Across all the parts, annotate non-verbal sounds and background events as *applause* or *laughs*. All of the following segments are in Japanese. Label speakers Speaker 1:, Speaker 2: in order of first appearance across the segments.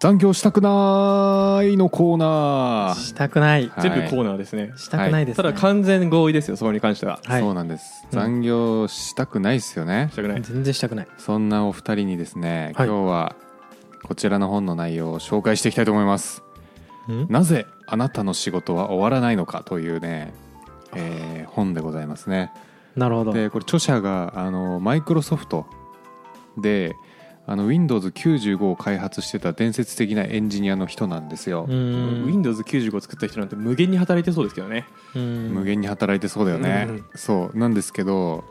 Speaker 1: 残業したくないのコーナー。
Speaker 2: したくない。
Speaker 1: はい。
Speaker 3: 全部コーナーですね、
Speaker 2: したくないですね。
Speaker 3: ただ完全合意ですよそこに関しては。
Speaker 2: はい。
Speaker 1: そうなんです。
Speaker 2: うん
Speaker 1: 残業したくないっすよね。
Speaker 3: したくない。
Speaker 2: 全然したくない。
Speaker 1: そんなお二人にですね、
Speaker 2: はい。
Speaker 1: 今日はこちらの本の内容を紹介していきたいと思います。
Speaker 2: ん？
Speaker 1: なぜあなたの仕事は終わらないのかというね、えー本でございますね。
Speaker 2: なるほど。
Speaker 1: でこれ著者があのマイクロソフトで Windows95 を開発してた伝説的なエンジニアの人なんですよ、
Speaker 2: うーん
Speaker 3: Windows95 を作った人なんて無限に働いてそうですけどね。
Speaker 2: うん。
Speaker 1: 無限に働いてそうだよね、
Speaker 3: うん。
Speaker 1: そう。なんですけど、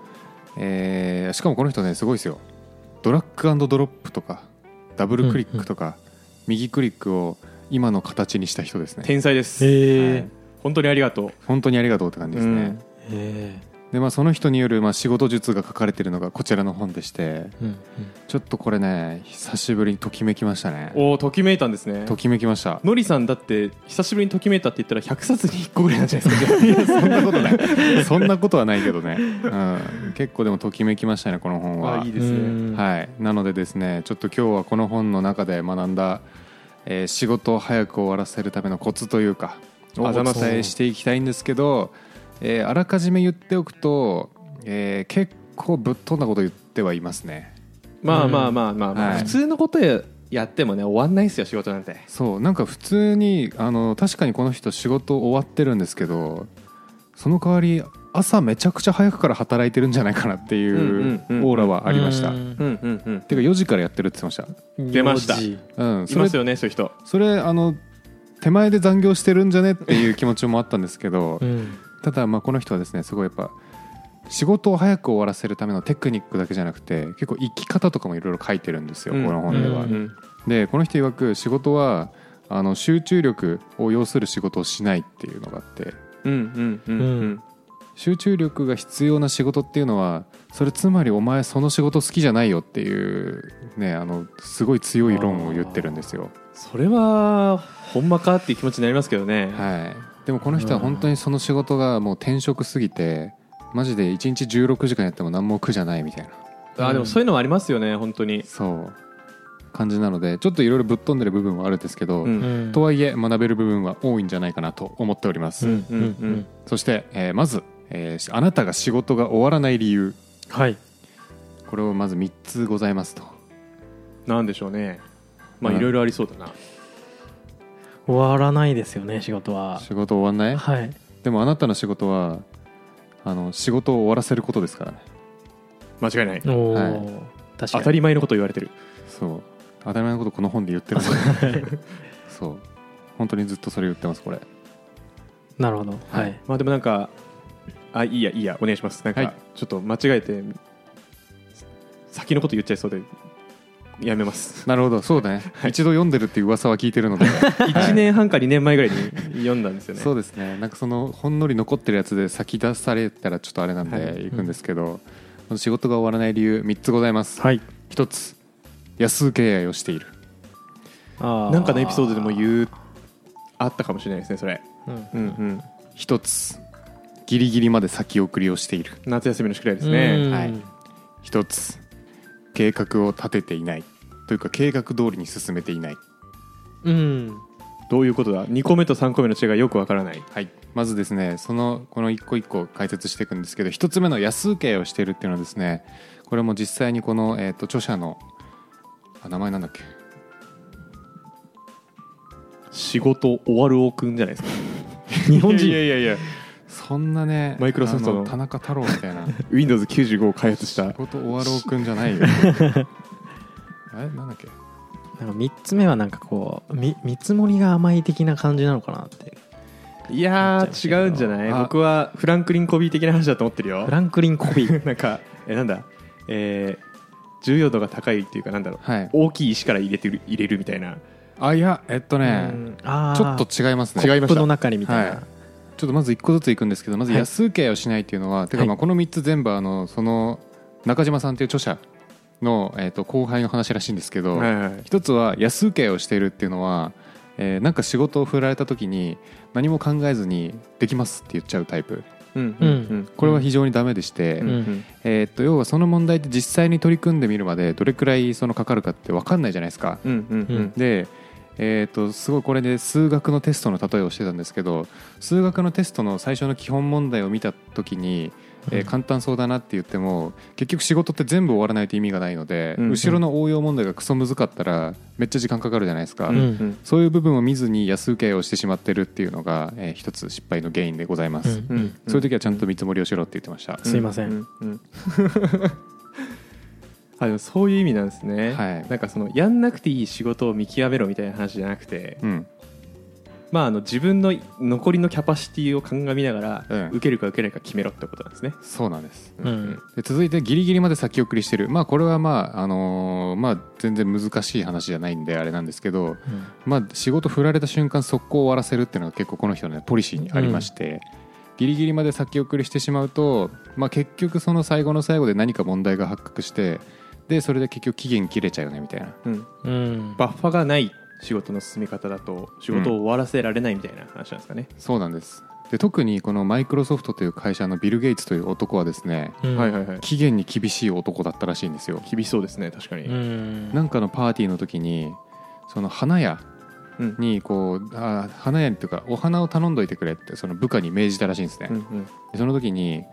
Speaker 1: えーしかもこの人ねすごいですよ。ドラッグドロップとかダブルクリックとか、右クリックを今の形にした人ですね。
Speaker 3: 天才です、
Speaker 2: へえ
Speaker 3: 本当にありがとう。
Speaker 1: 本当にありがとうって感じですね、
Speaker 3: うん。
Speaker 2: へ
Speaker 1: でまあその人によるまあ仕事術が書かれているのがこちらの本でして
Speaker 2: えうん。
Speaker 1: ちょっとこれね久しぶりにときめきましたね。
Speaker 3: おおときめいたんですね。
Speaker 1: ときめきました。
Speaker 3: のりさんだって久しぶりにときめいたって言ったら100冊に1個ぐらいなんじゃないですか *laughs*
Speaker 1: そんなことない。そんなことはないけどね、うん、結構でもときめきましたねこの本は。
Speaker 3: あいいですね。
Speaker 2: うん。
Speaker 1: はい、なのでですねちょっと今日はこの本の中で学んだ、えー仕事を早く終わらせるためのコツというかをお伝えしていきたいんですけど、えーあらかじめ言っておくと、えー結構ぶっ飛んだこと言ってはいますね。
Speaker 3: まあまあまあまあ、まあ。
Speaker 1: はい。
Speaker 3: 普通のことややってもね終わんないですよ仕事なんて。
Speaker 1: そうなんか普通にあの確かにこの人仕事終わってるんですけどその代わり朝めちゃくちゃ早くから働いてるんじゃないかなっていう
Speaker 3: うんうんうん
Speaker 1: オーラはありました、
Speaker 2: うん。
Speaker 3: うんうんうん。
Speaker 1: ていうか4時からやってるって言ってまし
Speaker 3: 出ました
Speaker 2: 4時
Speaker 1: た、うん、それ
Speaker 3: いますよねそういう人。
Speaker 1: それあの手前で残業してるんじゃねっていう気持ちもあったんですけど
Speaker 2: うん
Speaker 1: ただまあこの人はですねすごいやっぱ仕事を早く終わらせるためのテクニックだけじゃなくて結構生き方とかもいろいろ書いてるんですよ、
Speaker 3: うん。
Speaker 1: この本では。
Speaker 2: うん
Speaker 1: でこの人曰く仕事はあの集中力を要する仕事をしないっていうのがあって。
Speaker 3: うんうんうんうん。
Speaker 1: 集中力が必要な仕事っていうのはそれつまりお前その仕事好きじゃないよっていうねあのすごい強い論を言ってるんですよ。
Speaker 3: それはほんまかっていう気持ちになりますけどね、
Speaker 1: はい、でもこの人は本当にその仕事がもう転職すぎてマジで1日16時間やっても何も苦じゃないみたいな。
Speaker 3: あでもそういうのもありますよね本当に、
Speaker 1: そう。感じなのでちょっといろいろぶっ飛んでる部分はあるんですけど、
Speaker 3: うん。
Speaker 2: うん。
Speaker 1: とはいえ学べる部分は多いんじゃないかなと思っております、
Speaker 2: うん
Speaker 3: うんうん。
Speaker 1: そして、えーまず、えーあなたが仕事が終わらない理由。
Speaker 2: はい。
Speaker 1: これをまず3つございますと。
Speaker 3: なんでしょうね。まあ
Speaker 1: うん。
Speaker 3: いろいろありそうだな、
Speaker 2: 終わらないですよね仕事は。
Speaker 1: 仕事終わんない？
Speaker 2: はい。
Speaker 1: でもあなたの仕事はあの仕事を終わらせることですからね。
Speaker 3: 間違いない。
Speaker 2: おお、
Speaker 1: はい。
Speaker 2: 確か
Speaker 3: 当
Speaker 2: に
Speaker 3: たり前のこと言われてる。
Speaker 1: そう。当たり前のことこの本で言ってるんでそう。本当にずっとそれ言ってますこれ。
Speaker 2: なるほど。
Speaker 1: は
Speaker 2: はい。い、
Speaker 3: まあでもなんかあいいやいいやお願いします。なん
Speaker 1: はい。
Speaker 3: かちょっと間違えて先のこと言っちゃいそうでやめます。
Speaker 1: なるほど。そうだね、
Speaker 3: はい。
Speaker 1: 一度読んでるっていう噂は聞いてるので。*laughs*
Speaker 3: 1年半か2年前ぐらいに読んだんですよね。
Speaker 1: そうですね。なんかそのほんのり残ってるやつで先出されたらちょっとあれなん
Speaker 3: は
Speaker 1: で行くんですけど、仕事が終わらない理由3つございます、
Speaker 2: はい。
Speaker 1: 1つ安請け合いをしている。
Speaker 2: あ
Speaker 3: なんかのエピソードでも言うあったかもしれないですねそれ。
Speaker 2: うん。
Speaker 3: うんうん。
Speaker 1: 1つギリギリまで先送りをしている。
Speaker 3: 夏休みの宿題です
Speaker 2: う
Speaker 3: ね
Speaker 2: ん。
Speaker 1: はい。1つ計画を立てていない。というか計画通りに進めていない。
Speaker 2: うん。
Speaker 3: どういうことだ？2個目と3個目の違いがよくわからない。
Speaker 1: はい、まずですねそのこの一個一個解説していくんですけど一つ目の安請けをしているっていうのはですねこれも実際にこの、えー、と著者のあ名前なんだっけ？
Speaker 3: 仕事終わるおくんじゃないですか。
Speaker 2: 日本人。
Speaker 1: いやいやいやそんなね
Speaker 3: マイクロソフトの
Speaker 1: あ田中太郎みたいな。*laughs*
Speaker 3: Windows95 を開発した。
Speaker 1: 仕事終わろうくんじゃないよ。*laughs* あれ？なんだっけ？
Speaker 2: なんか3つ目はなんかこうみ見積もりが甘い的な感じなのかなって。
Speaker 3: いやー違うんじゃない？
Speaker 1: あ。
Speaker 3: 僕はフランクリン・コビー的な話だと思ってるよ。
Speaker 2: フランクリン・コビー。*laughs*
Speaker 3: なんかえなんだ？えー重要度が高いっていうかなんだろう。
Speaker 1: はい。
Speaker 3: 大きい石から入れてる入れるみたいな。
Speaker 1: あいやえっとねちょっと違いますね。
Speaker 3: 違いました。
Speaker 2: コップの中にみたいな、
Speaker 1: はいちょっとまず一個ずついくんですけどまず
Speaker 2: はい。
Speaker 1: 安請け合いをしないっていうのは、てか
Speaker 2: はい。
Speaker 1: まあこの3つ全部あのその中島さんっていう著者の、えー、と後輩の話らしいんですけど、
Speaker 3: はいはい
Speaker 1: 一つは安請け合いをしているっていうのは、えーなんか仕事を振られた時に何も考えずにできますって言っちゃうタイプ。
Speaker 3: うん
Speaker 2: うん
Speaker 3: うん。
Speaker 1: これは非常にダメでして、
Speaker 3: うんうん。
Speaker 1: えー、と要はその問題って実際に取り組んでみるまでどれくらいそのかかるかって分かんないじゃないですか。
Speaker 3: うんうんうん。
Speaker 1: で、えー、とすごいこれで数学のテストの例えをしてたんですけど数学のテストの最初の基本問題を見た時に、えー
Speaker 2: うん。
Speaker 1: 簡単そうだなって言っても結局仕事って全部終わらないと意味がないので、
Speaker 3: うん。
Speaker 1: 後ろの応用問題がクソ難かったらめっちゃ時間かかるじゃないですか、
Speaker 2: うん。
Speaker 3: うん。
Speaker 1: そういう部分を見ずに安請け合いをしてしまってるっていうのが、えー一つ失敗の原因でございます、
Speaker 2: うん。
Speaker 3: うん。
Speaker 1: そういう時はちゃんと見積もりをしろって言ってました、
Speaker 2: すいません。
Speaker 3: ううん *laughs* あそういう意味なんですね、
Speaker 1: はい。
Speaker 3: なんかそのやんなくていい仕事を見極めろみたいな話じゃなくて、
Speaker 1: うん。
Speaker 3: まあ、あの自分の残りのキャパシティを鑑みながら、
Speaker 1: うん。
Speaker 3: 受けるか受けないか決めろってことなんですね、
Speaker 1: そうなんです。
Speaker 2: うん。
Speaker 1: で続いてギリギリまで先送りしてる。まあこれはまああのーまあ全然難しい話じゃないんであれなんですけどまあ仕事振られた瞬間速攻終わらせるっていうのが結構この人の、ね、ポリシーにありまして、ギリギリまで先送りしてしまうと、まあ、結局その最後の最後で何か問題が発覚してでそれで結局期限切れちゃうよねみたいな。
Speaker 3: うん。
Speaker 2: うん。
Speaker 3: バッファがない仕事の進め方だと仕事を終わらせられないみたいな話なんですかね、
Speaker 1: そうなんです。で特にこのマイクロソフトという会社のビル・ゲイツという男はですね
Speaker 2: うん。
Speaker 3: はいはいはい。
Speaker 1: 期限に厳しい男だったらしいんですよ。
Speaker 3: 厳しそうですね確かに、
Speaker 2: うん。
Speaker 1: なんかのパーティーの時にその花屋
Speaker 3: うん。
Speaker 1: にこうあ花屋にというかお花を頼んどいてくれってその部下に命じたらしいんですね、
Speaker 3: うんうん。
Speaker 1: でその時に、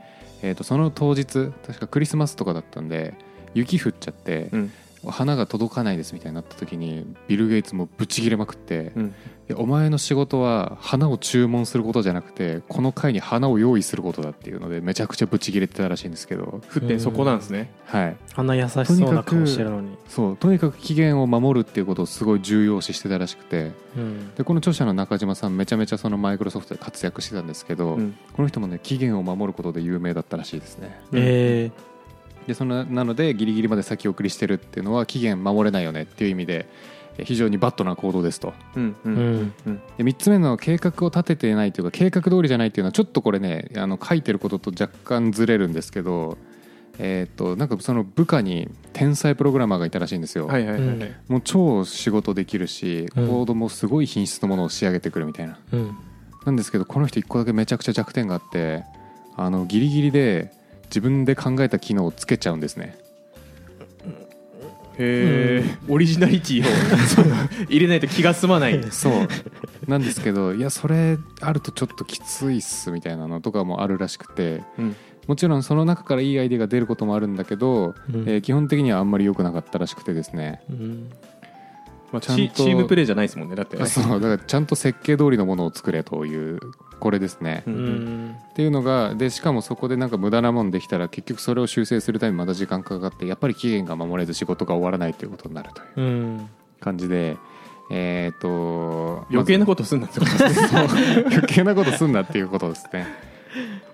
Speaker 1: えー、とその当日確かクリスマスとかだったんで雪降っちゃって、
Speaker 3: うん。
Speaker 1: 花が届かないですみたいになった時にビル・ゲイツもブチ切れまくって、
Speaker 3: うん。
Speaker 1: お前の仕事は花を注文することじゃなくてこの会に花を用意することだっていうのでめちゃくちゃブチ切れてたらしいんですけど、
Speaker 3: 沸点そこなんですね、
Speaker 1: はい、
Speaker 2: あんな優しそうな顔してるのに
Speaker 1: そう。とにかく期限を守るっていうことをすごい重要視してたらしくて
Speaker 2: うん。
Speaker 1: でこの著者の中島さんめちゃめちゃそのマイクロソフトで活躍してたんですけど、
Speaker 3: うん。
Speaker 1: この人もね期限を守ることで有名だったらしいですね。
Speaker 2: え
Speaker 1: でそのなのでギリギリまで先送りしてるっていうのは期限守れないよねっていう意味でえ非常にバッドな行動ですと。
Speaker 3: うんう
Speaker 2: んん
Speaker 3: うん。
Speaker 1: で3つ目の計画を立てていないというか計画通りじゃないっていうのはちょっとこれねあの書いてることと若干ずれるんですけどえー、となんかその部下に天才プログラマーがいたらしいんですよ、
Speaker 3: はいはいはいはい、
Speaker 2: うん。
Speaker 1: もう超仕事できるしコ
Speaker 2: うん。
Speaker 1: ードもすごい品質のものを仕上げてくるみたいな、
Speaker 2: うん。
Speaker 1: なんですけどこの人1個だけめちゃくちゃ弱点があってあのギリギリで自分で考えた機能をつけちゃうんですね。
Speaker 3: へえ、オリジナリティを。入れないと気が済まない。
Speaker 1: そう。なんですけどいやそれあるとちょっときついっすみたいなのとかもあるらしくて
Speaker 3: うん。
Speaker 1: もちろんその中からいいアイデアが出ることもあるんだけど、
Speaker 2: うん。
Speaker 1: えー基本的にはあんまり良くなかったらしくてですね。
Speaker 2: うん
Speaker 3: まあ、
Speaker 1: ちゃんと
Speaker 3: チチームプレーじゃないですもんねだってね。
Speaker 1: あそう。だからちゃんと設計通りのものを作れというこれですね、っていうのがでしかもそこでなんか無駄なもんできたら結局それを修正するためにまた時間かかってやっぱり期限が守れず仕事が終わらないということになるという
Speaker 2: うん。
Speaker 1: 感じでえっ、と
Speaker 3: 余計なことすんなってことですね。
Speaker 1: 余計なことすんなっていうことですね。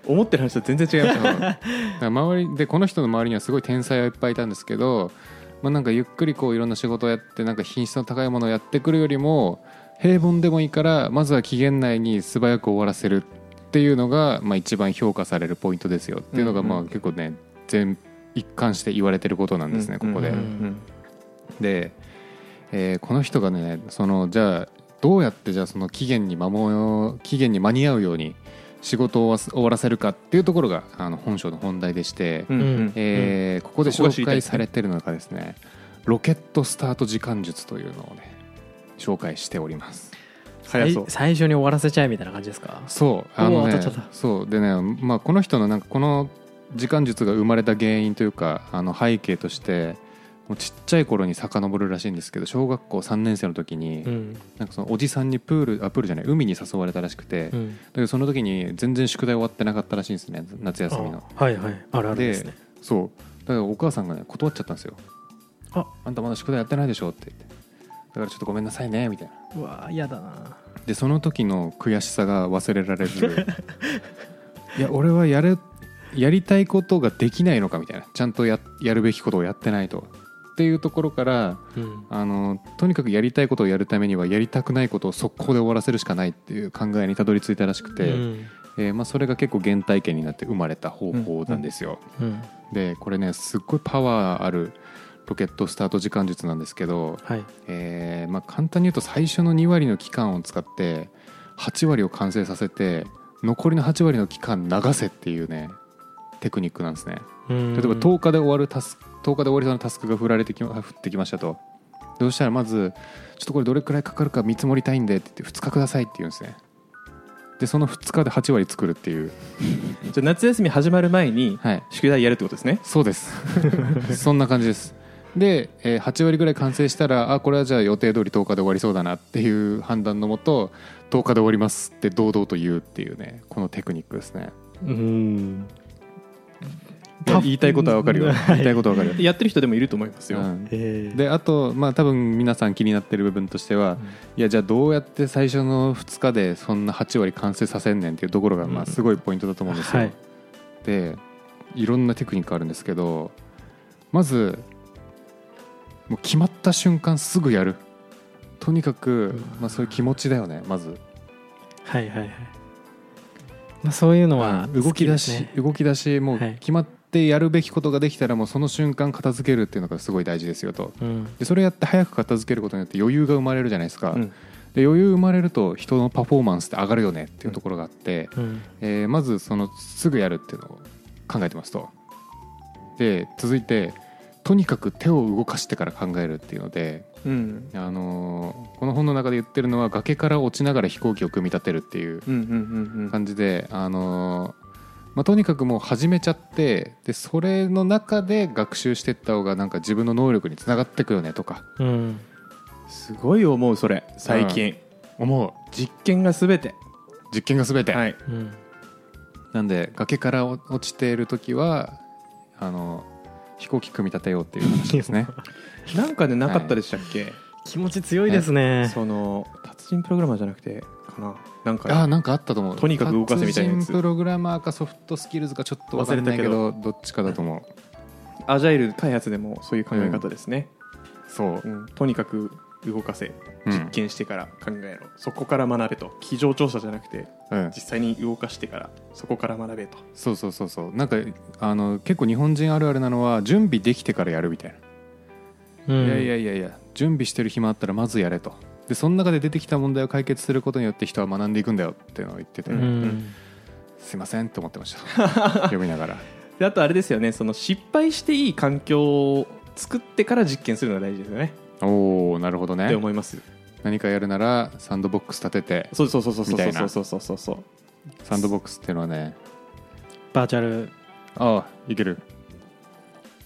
Speaker 3: 思ってる話と全然違
Speaker 1: う。周りでこの人の周りにはすごい天才がいっぱいいたんですけど、まあ、なんかゆっくりこういろんな仕事をやってなんか品質の高いものをやってくるよりも平凡でもいいからまずは期限内に素早く終わらせるっていうのが、まあ、一番評価されるポイントですよっていうのがまあ結構ね全一貫して言われてることなんですね、ここで。で、えーこの人がねそのじゃあどうやってじゃあその期限に守期限に間に合うように仕事を終わらせるかっていうところがあの本書の本題でして、
Speaker 3: うん。うん。
Speaker 1: えーここで紹介されてるのがですねロケットスタート時間術というのをね紹介しております。
Speaker 3: 早そう。
Speaker 2: 最初に終わらせちゃえみたいな感じですか？
Speaker 1: そう。あのねそう。でね、まあ、この人のなんかこの時間術が生まれた原因というかあの背景としてちっちゃい頃に遡るらしいんですけど小学校3年生の時に、
Speaker 2: うん。
Speaker 1: なんかそのおじさんにプールあプールじゃない海に誘われたらしくて、だ
Speaker 2: うん。
Speaker 1: けどその時に全然宿題終わってなかったらしいんですね夏休みの。
Speaker 2: あはいはい。あるあるですね。
Speaker 1: そう。だからお母さんがね断っちゃったんですよ。
Speaker 2: あ。
Speaker 1: あんたまだ宿題やってないでしょって言って。だからちょっとごめんなさいねみたいな。
Speaker 2: うわ嫌だな。
Speaker 1: でその時の悔しさが忘れられず *laughs* いや俺はやるやりたいことができないのかみたいな。ちゃんとややるべきことをやってないとっていうところから
Speaker 2: うん。
Speaker 1: あのとにかくやりたいことをやるためにはやりたくないことを速攻で終わらせるしかないっていう考えにたどり着いたらしくて、
Speaker 2: うん。
Speaker 1: えーまあ、それが結構原体験になって生まれた方法なんですよ、
Speaker 2: うん。
Speaker 1: でこれねすっごいパワーあるロケットスタート時間術なんですけど、
Speaker 2: はい。
Speaker 1: えーまあ、簡単に言うと最初の2割の期間を使って8割を完成させて残りの8割の期間流せっていうねテクニックなんですね。
Speaker 2: 例
Speaker 1: 例えば10日で終わるタス10日で終わりそうなタスクが振られてきま降ってきましたと。どうしたらまず「ちょっとこれどれくらいかかるか見積もりたいんで」って言って2日くださいって言うんですね。でその2日で8割作るっていう。*laughs*
Speaker 3: じゃあ夏休み始まる前に
Speaker 1: はい。
Speaker 3: 宿題やるってことですね。
Speaker 1: そうです。*laughs* そんな感じです。で、えー8割ぐらい完成したらあこれはじゃあ予定通り10日で終わりそうだなっていう判断のもと10日で終わりますって堂々と言うっていうねこのテクニックですね。
Speaker 2: うん
Speaker 3: 言いたいことはわかるよ。
Speaker 1: 言いたいことわかる *laughs*
Speaker 3: やってる人でもいると思いますよ、
Speaker 1: うん。
Speaker 2: えー。
Speaker 1: であとまあ多分皆さん気になってる部分としては、いやじゃあどうやって最初の2日でそんな8割完成させんねんっていうところがまあすごいポイントだと思うんですよ、
Speaker 2: はい。
Speaker 1: でいろんなテクニックあるんですけどまずもう決まった瞬間すぐやる。とにかく、まあ、そういう気持ちだよねまず。
Speaker 2: はいはいはいまあそういうのは
Speaker 1: 動き出し、動き出しもう
Speaker 2: はい。
Speaker 1: 決まってやるべきことができたらもうその瞬間片付けるっていうのがすごい大事ですよと。
Speaker 2: うん。
Speaker 1: でそれやって早く片付けることによって余裕が生まれるじゃないですか、
Speaker 3: うん。
Speaker 1: で余裕生まれると人のパフォーマンスって上がるよねっていうところがあって、
Speaker 2: うん。
Speaker 1: えーまずそのすぐやるっていうのを考えてますと。で続いてとにかく手を動かしてから考えるっていうので、
Speaker 3: うん。
Speaker 1: あのーこの本の中で言ってるのは崖から落ちながら飛行機を組み立てるっていう
Speaker 3: うんうんうんうん。
Speaker 1: 感じで、あのーまあ、とにかくもう始めちゃってでそれの中で学習していった方がなんか自分の能力につながってくよねとか。
Speaker 2: うん。
Speaker 3: すごい思うそれ最近、
Speaker 1: 思う。
Speaker 3: 実験が全て。
Speaker 1: 実験が全て、
Speaker 3: はい。
Speaker 2: うん。
Speaker 1: なんで崖から落ちている時はあの飛行機組み立てようっていう話ですね。*laughs*
Speaker 3: なんかでなかったでしたっけ、
Speaker 2: 気持ち強いですね。
Speaker 3: その達人プログラマーじゃなくてかな？なんか
Speaker 1: あなんかあったと思う。
Speaker 3: とにかく動かせみたいなやつ
Speaker 1: 達人プログラマーかソフトスキルズかちょっと忘れないけどどっちかだと思う。
Speaker 3: アジャイル開発でもそういう考え方ですね、
Speaker 1: そう、
Speaker 3: うん。とにかく動かせ
Speaker 1: うん
Speaker 3: 実験してから考えろ、そこから学べと。机上調査じゃなくて
Speaker 1: うん。
Speaker 3: 実際に動かしてからそこから学べと。
Speaker 1: そうそうそうそう。なんかあの結構日本人あるあるなのは準備できてからやるみたいな、
Speaker 2: うん。
Speaker 1: いやいやいやいや準備してる暇あったらまずやれと。でその中で出てきた問題を解決することによって人は学んでいくんだよっていうのを言ってて、
Speaker 2: う
Speaker 3: うん
Speaker 2: ん。
Speaker 1: すいませんって思ってました。*laughs* 読みながら。
Speaker 3: であとあれですよね。その失敗していい環境を作ってから実験するのが大事ですよね
Speaker 1: おおなるほど
Speaker 3: って
Speaker 1: ね
Speaker 3: 思います
Speaker 1: 何かやるならサンドボックス立てて
Speaker 3: そうそうそうそうそう
Speaker 1: みたいな
Speaker 3: そうそう。そうそう
Speaker 1: サンドボックスっていうのはね
Speaker 2: バーチャル。
Speaker 1: ああいける。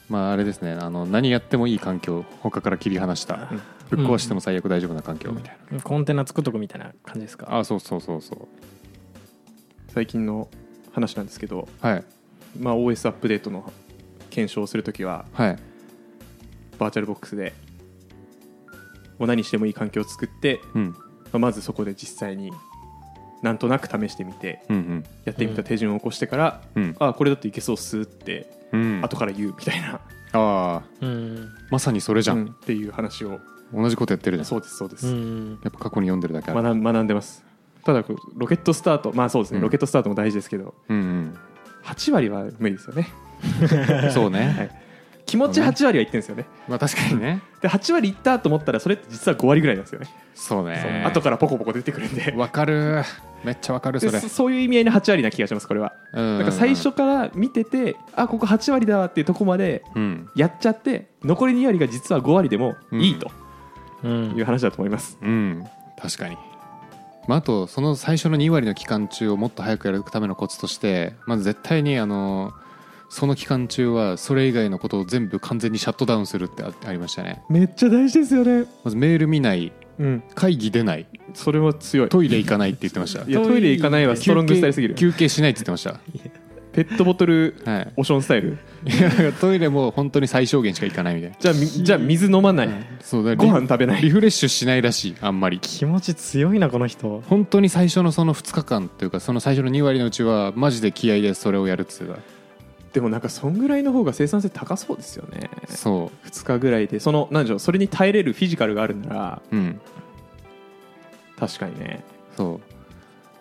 Speaker 1: まああれですね。あの何やってもいい環境他から切り離した
Speaker 3: うん。
Speaker 1: ぶっ壊しても最悪大丈夫な環境みたいな、
Speaker 2: コンテナ作っとくみたいな感じですか？
Speaker 1: ああそうそうそうそう。
Speaker 3: 最近の話なんですけど、
Speaker 1: はい。
Speaker 3: まあ、OS アップデートの検証をするときは
Speaker 1: はい。
Speaker 3: バーチャルボックスでもう何してもいい環境を作って、
Speaker 1: うん。
Speaker 3: まあまずそこで実際になんとなく試してみて
Speaker 1: うん
Speaker 3: やってみた手順を起こしてから、
Speaker 1: うん。うん
Speaker 3: あこれだっていけそうっすって
Speaker 1: うん。
Speaker 3: 後から言うみたいな、
Speaker 1: ああ。
Speaker 2: うん。
Speaker 1: まさにそれじゃん、
Speaker 3: うんっていう話を
Speaker 1: 同じことやってるじゃん
Speaker 3: そうですそうです、
Speaker 2: うん。
Speaker 1: やっぱ過去に読んでるだけ
Speaker 3: 学ん学んでます。ただこうロケットスタートまあそうですね、
Speaker 1: うん。
Speaker 3: ロケットスタートも大事ですけど
Speaker 1: うん
Speaker 3: 8割は無理ですよね。
Speaker 1: う *laughs* んそうね、
Speaker 3: はい気持ち8割はいってるんですよね。
Speaker 1: まあ確かにね。*laughs*
Speaker 3: で8割いったと思ったらそれって実は5割ぐらいなんですよね。
Speaker 1: そうね。
Speaker 3: 後からポコポコ出てくるんで。
Speaker 1: わかる。めっちゃわかるそれ。
Speaker 3: でそそういう意味合いの8割な気がしますこれは。
Speaker 1: な
Speaker 3: なんか最初から見ててあここ8割だわっていうとこまで
Speaker 1: うん。
Speaker 3: やっちゃって残り2割が実は5割でもいいと。
Speaker 2: うん。
Speaker 3: いう話だと思います、
Speaker 1: うん。確かに、まあ、あとその最初の2割の期間中をもっと早くやるためのコツとしてまず絶対にあのその期間中はそれ以外のことを全部完全にシャットダウンするってあありましたね。
Speaker 3: めっちゃ大事ですよね。
Speaker 1: まずメール見ない。
Speaker 3: うん。
Speaker 1: 会議出ない。
Speaker 3: それは強い。
Speaker 1: トイレ行かないって言ってました。
Speaker 3: いやトイレ行かないはストロングスタイルすぎる。
Speaker 1: 休憩休憩しないって言ってました。
Speaker 3: ペットボトル
Speaker 1: はい
Speaker 3: オションスタイル？
Speaker 1: いやトイレも本当に最小限しか行かないみたいな。
Speaker 3: じゃあみじゃあ水飲まない。
Speaker 1: そうだ
Speaker 3: ご飯食べない。
Speaker 1: リフレッシュしないらしいあんまり。
Speaker 2: 気持ち強いなこの人。
Speaker 1: 本当に最初のその2日間というかその最初の2割のうちはマジで気合でそれをやるっつってた
Speaker 3: でもなんかそんぐらいの方が生産性高そうですよね。
Speaker 1: そ
Speaker 3: 2日ぐらいでその何でしょうそれに耐えれるフィジカルがあるなら。
Speaker 1: ううん。
Speaker 3: 確かにね。
Speaker 1: そ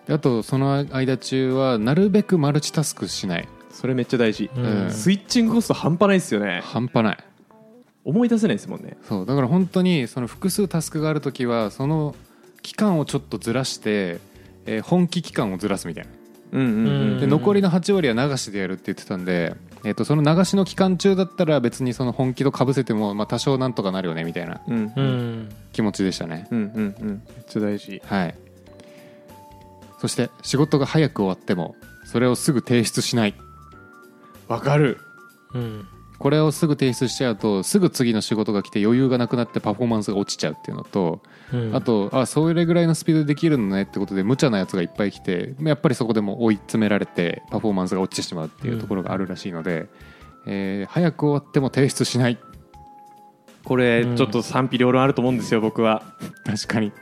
Speaker 1: う。であとその間中はなるべくマルチタスクしない。
Speaker 3: それめっちゃ大事、
Speaker 2: うん。
Speaker 3: スイッチングコスト半端ないですよね。
Speaker 1: 半端ない。
Speaker 3: 思い出せないですもんね。
Speaker 1: そう。だから本当にその複数タスクがある時はその期間をちょっとずらして、えー本気期間をずらすみたいなで残りの8割は流しでやるって言ってたんでえー、とその流しの期間中だったら別にその本気とかぶせても、まあ、多少なんとかなるよねみたいな。
Speaker 3: うん
Speaker 2: う
Speaker 3: うん
Speaker 2: ん。
Speaker 1: 気持ちでしたね。
Speaker 3: うんうんうん。めっちゃ大事。
Speaker 1: はい。そして仕事が早く終わってもそれをすぐ提出しない。
Speaker 3: わかる。
Speaker 2: うん
Speaker 1: これをすぐ提出しちゃうとすぐ次の仕事が来て余裕がなくなってパフォーマンスが落ちちゃうっていうのと、
Speaker 2: うん。
Speaker 1: あとあそれぐらいのスピードでできるのねってことで無茶なやつがいっぱい来てやっぱりそこでも追い詰められてパフォーマンスが落ちてしまうっていうところがあるらしいので、えー早く終わっても提出しない。
Speaker 3: これ
Speaker 2: うん
Speaker 3: ちょっと賛否両論あると思うんですよ僕は。
Speaker 1: 確かに。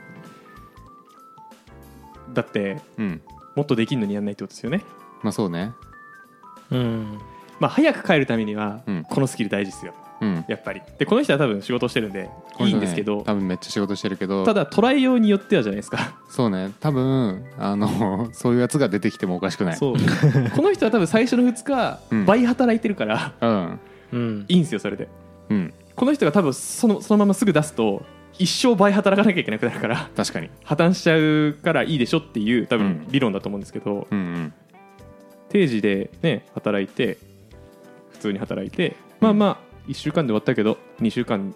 Speaker 3: だって
Speaker 1: うん。
Speaker 3: もっとできるのにやんないってことですよね。
Speaker 1: まあそうね。
Speaker 2: うん
Speaker 3: まあ早く帰るためには
Speaker 1: うん。
Speaker 3: このスキル大事ですよ。
Speaker 1: うん。
Speaker 3: やっぱり。でこの人は多分仕事してるんでいいんですけど、
Speaker 1: 多分めっちゃ仕事してるけど。
Speaker 3: ただトライ用によってはじゃないですか。
Speaker 1: そうね。多分あの *laughs* そういうやつが出てきてもおかしくない。
Speaker 3: そう。この人は多分最初の2日、
Speaker 1: うん。
Speaker 3: 倍働いてるから。
Speaker 1: うん。
Speaker 2: うん。
Speaker 3: いいんですよそれで。
Speaker 1: うん。
Speaker 3: この人が多分そのそのまますぐ出すと一生倍働かなきゃいけなくなるから。
Speaker 1: 確かに。
Speaker 3: 破綻しちゃうからいいでしょっていう多分
Speaker 1: うん。
Speaker 3: 理論だと思うんですけど、
Speaker 1: うんうん。
Speaker 3: 定時でね働いて普通に働いてまあまあ1週間で終わったけど2週間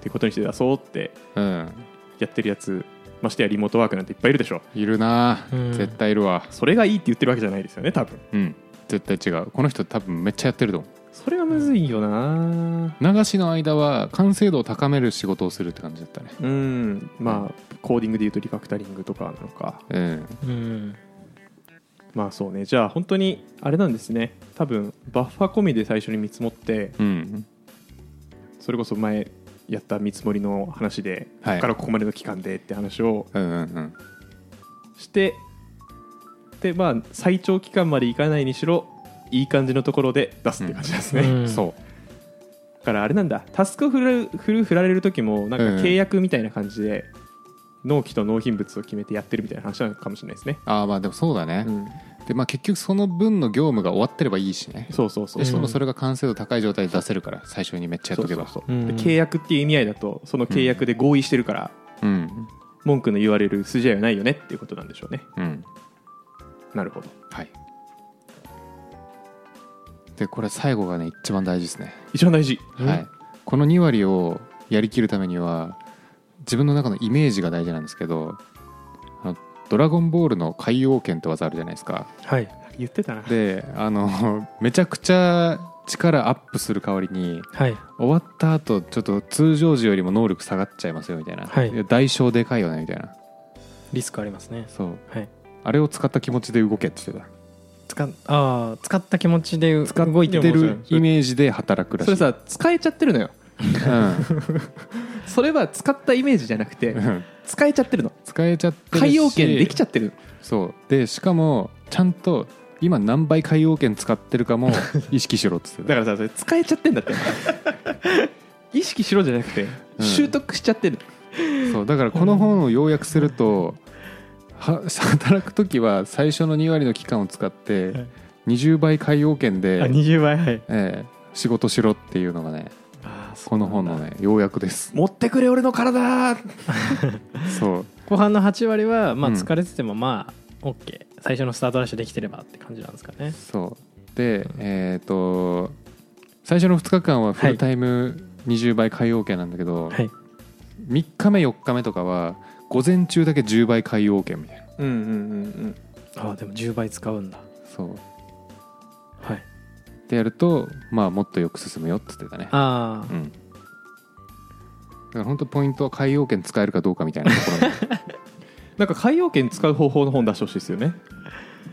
Speaker 3: ってことにして出そうって
Speaker 1: うん。
Speaker 3: やってるやつましてやリモートワークなんていっぱいいるでしょ。
Speaker 1: いるな、
Speaker 2: うん。
Speaker 1: 絶対いるわ。
Speaker 3: それがいいって言ってるわけじゃないですよね多分。
Speaker 1: うん。絶対違う。この人多分めっちゃやってると思
Speaker 3: それがむずいよな。
Speaker 1: う流しの間は完成度を高める仕事をするって感じだったね。
Speaker 3: うん。まあコーディングでいうとリファクタリングとかなのか。
Speaker 1: うん。
Speaker 2: うん
Speaker 3: まあそうね。じゃあ本当にあれなんですね。多分バッファ込みで最初に見積もって
Speaker 1: うん。
Speaker 3: それこそ前やった見積もりの話で、
Speaker 1: はい。
Speaker 3: ここからここまでの期間でって話をしてでまあ最長期間までいかないにしろいい感じのところで出すって感じですね、
Speaker 2: うん。
Speaker 1: そう。
Speaker 3: だからあれなんだ。タスクを振られる振る振られる時もなんか
Speaker 1: うん。
Speaker 3: 契約みたいな感じで、納期と納品物を決めてやってるみたいな話なのかもしれないですね、
Speaker 1: ああまあでもそうだね、
Speaker 3: うん。
Speaker 1: でまあ結局その分の業務が終わってればいいしね。
Speaker 3: そうそうそう
Speaker 1: でしかもそれが完成度高い状態で出せるから最初にめっちゃやっとけば。
Speaker 3: そうそうそう。
Speaker 2: うん
Speaker 3: で契約っていう意味合いだとその契約で合意してるから、
Speaker 1: うん
Speaker 3: 文句の言われる筋合いはないよねっていうことなんでしょうね。
Speaker 1: うん。
Speaker 3: なるほど。
Speaker 1: はい。でこれ最後がね一番大事ですね、
Speaker 3: 一番大事。
Speaker 2: うん
Speaker 1: はい。この2割をやりきるためには自分の中のイメージが大事なんですけどあのドラゴンボールの海王剣って技あるじゃないですか。
Speaker 2: はい。
Speaker 3: 言ってたな。
Speaker 1: であのめちゃくちゃ力アップする代わりに
Speaker 2: はい。
Speaker 1: 終わった後ちょっと通常時よりも能力下がっちゃいますよみたいな、
Speaker 2: はい。
Speaker 1: や代償でかいよねみたいな。
Speaker 2: リスクありますね。
Speaker 1: そう。
Speaker 2: はい。
Speaker 1: あれを使った気持ちで動けって言って
Speaker 2: 使っああ使った気持ちで
Speaker 1: た
Speaker 2: 動いて
Speaker 1: るイメージで働くらしい。
Speaker 3: それさ使えちゃってるのよ *laughs* それは使ったイメージじゃなくて使えちゃってるの。
Speaker 1: 使えちゃって
Speaker 3: 海洋圏できちゃってる
Speaker 1: そう。でしかもちゃんと今何倍海洋圏使ってるかも *laughs* 意識しろって言って
Speaker 3: だからさそれ使えちゃってんだって。意識しろじゃなくて
Speaker 1: うん。
Speaker 3: 習得しちゃってる、
Speaker 1: たそう。だからこの本を要約するとは働く時は最初の2割の期間を使って
Speaker 2: はい。
Speaker 1: 20倍海洋圏
Speaker 2: あ
Speaker 1: で、
Speaker 2: 20倍はい。
Speaker 1: ええ仕事しろっていうのがねこの本のね要約です。
Speaker 3: 持ってくれ俺の体。*laughs*
Speaker 1: そう。
Speaker 2: 後半の8割はまあ
Speaker 1: うん
Speaker 2: 疲れててもまあ OK 最初のスタートダッシュできてればって感じなんですかね。
Speaker 1: そう。でえっ、と最初の2日間はフルタイム20倍海洋圏なんだけど、
Speaker 2: はい。
Speaker 1: 3日目4日目とかは午前中だけ10倍海洋圏みたいな。
Speaker 3: うんうんうんうん。
Speaker 2: ああでも10倍使うんだ。
Speaker 1: そう。
Speaker 2: はい
Speaker 1: でやるとまあもっとよく進むよって言ってたね。
Speaker 2: あ
Speaker 1: うん。だから本当ポイントは海洋圏使えるかどうかみたいなところに *laughs*
Speaker 3: なんか海洋圏使う方法の本出してほしいですよね。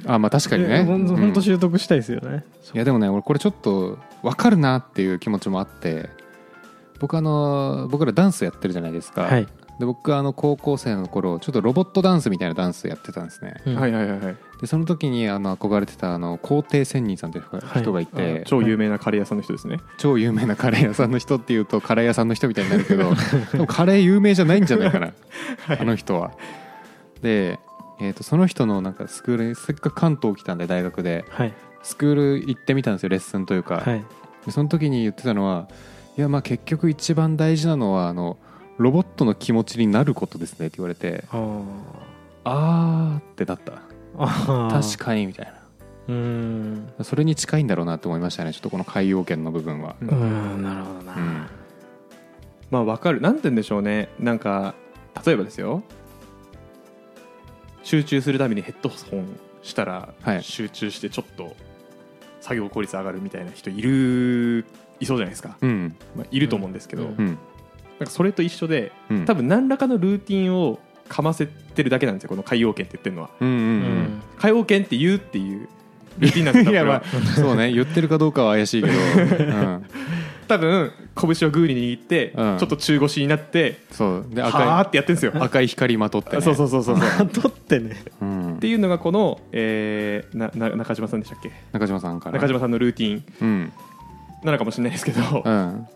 Speaker 1: あまあ確
Speaker 2: あ
Speaker 1: かにね。
Speaker 2: ほんとほんと
Speaker 1: うん
Speaker 2: 習得したいですよね。
Speaker 1: いやでもね俺これちょっと分かるなっていう気持ちもあって。僕あの僕らダンスやってるじゃないですか、
Speaker 2: はい
Speaker 1: で僕あの高校生の頃ちょっとロボットダンスみたいなダンスやってたんですね、
Speaker 2: うん。
Speaker 3: はいはいはいはい。
Speaker 1: でその時にあの憧れてたあの皇帝仙人さんという人がいて、
Speaker 3: あ超有名なカレー屋さんの人ですね。
Speaker 1: 超有名なカレー屋さんの人っていうとカレー屋さんの人みたいになるけど *laughs* でもカレー有名じゃないんじゃないかな、あの人は。で、えー、とその人のなんかスクールにせっかく関東来たんで大学で
Speaker 2: はい。
Speaker 1: スクール行ってみたんですよレッスンというか、
Speaker 2: はい。
Speaker 1: でその時に言ってたのはいやまあ結局一番大事なのはあのロボットの気持ちになることですねって言われて
Speaker 2: あ
Speaker 1: あーってなった。
Speaker 2: あ
Speaker 1: 確かにみたいな。
Speaker 2: うん。
Speaker 1: それに近いんだろうなと思いましたねちょっとこの海洋圏の部分は、
Speaker 3: う
Speaker 2: うん。なるほどな、
Speaker 1: うん。
Speaker 3: まあわかる。なんて言うんでしょうね。なんか例えばですよ。集中するためにヘッドホンしたら、
Speaker 1: はい。
Speaker 3: 集中してちょっと作業効率上がるみたいな人いるいそうじゃないですか、
Speaker 1: うん。
Speaker 3: まあ、いると思うんですけど、
Speaker 2: うん
Speaker 1: うん
Speaker 3: なんかそれと一緒で
Speaker 1: うん。
Speaker 3: 多分何らかのルーティンをかませてるだけなんですよこの海洋圏って言ってるのは。
Speaker 1: うんうん
Speaker 2: う
Speaker 1: うん。
Speaker 2: ん
Speaker 3: 海洋圏って言うっていうルーティンなんですよ
Speaker 1: まあそうね言ってるかどうかは怪しいけど、*laughs* うん、
Speaker 3: 多分拳をグーに握って、
Speaker 1: うん。
Speaker 3: ちょっと中腰になって
Speaker 1: そう。で赤
Speaker 3: ってやってるんですよ。
Speaker 1: い赤い光まとって、ね、
Speaker 3: そうそうそうそう。そう
Speaker 2: 取ってね。
Speaker 1: うん。
Speaker 3: っていうのがこの、えーなな中島さんでしたっけ？
Speaker 1: 中島さんから。
Speaker 3: 中島さんのルーティン。
Speaker 1: うん。
Speaker 3: なのかもしれないですけど、
Speaker 1: うん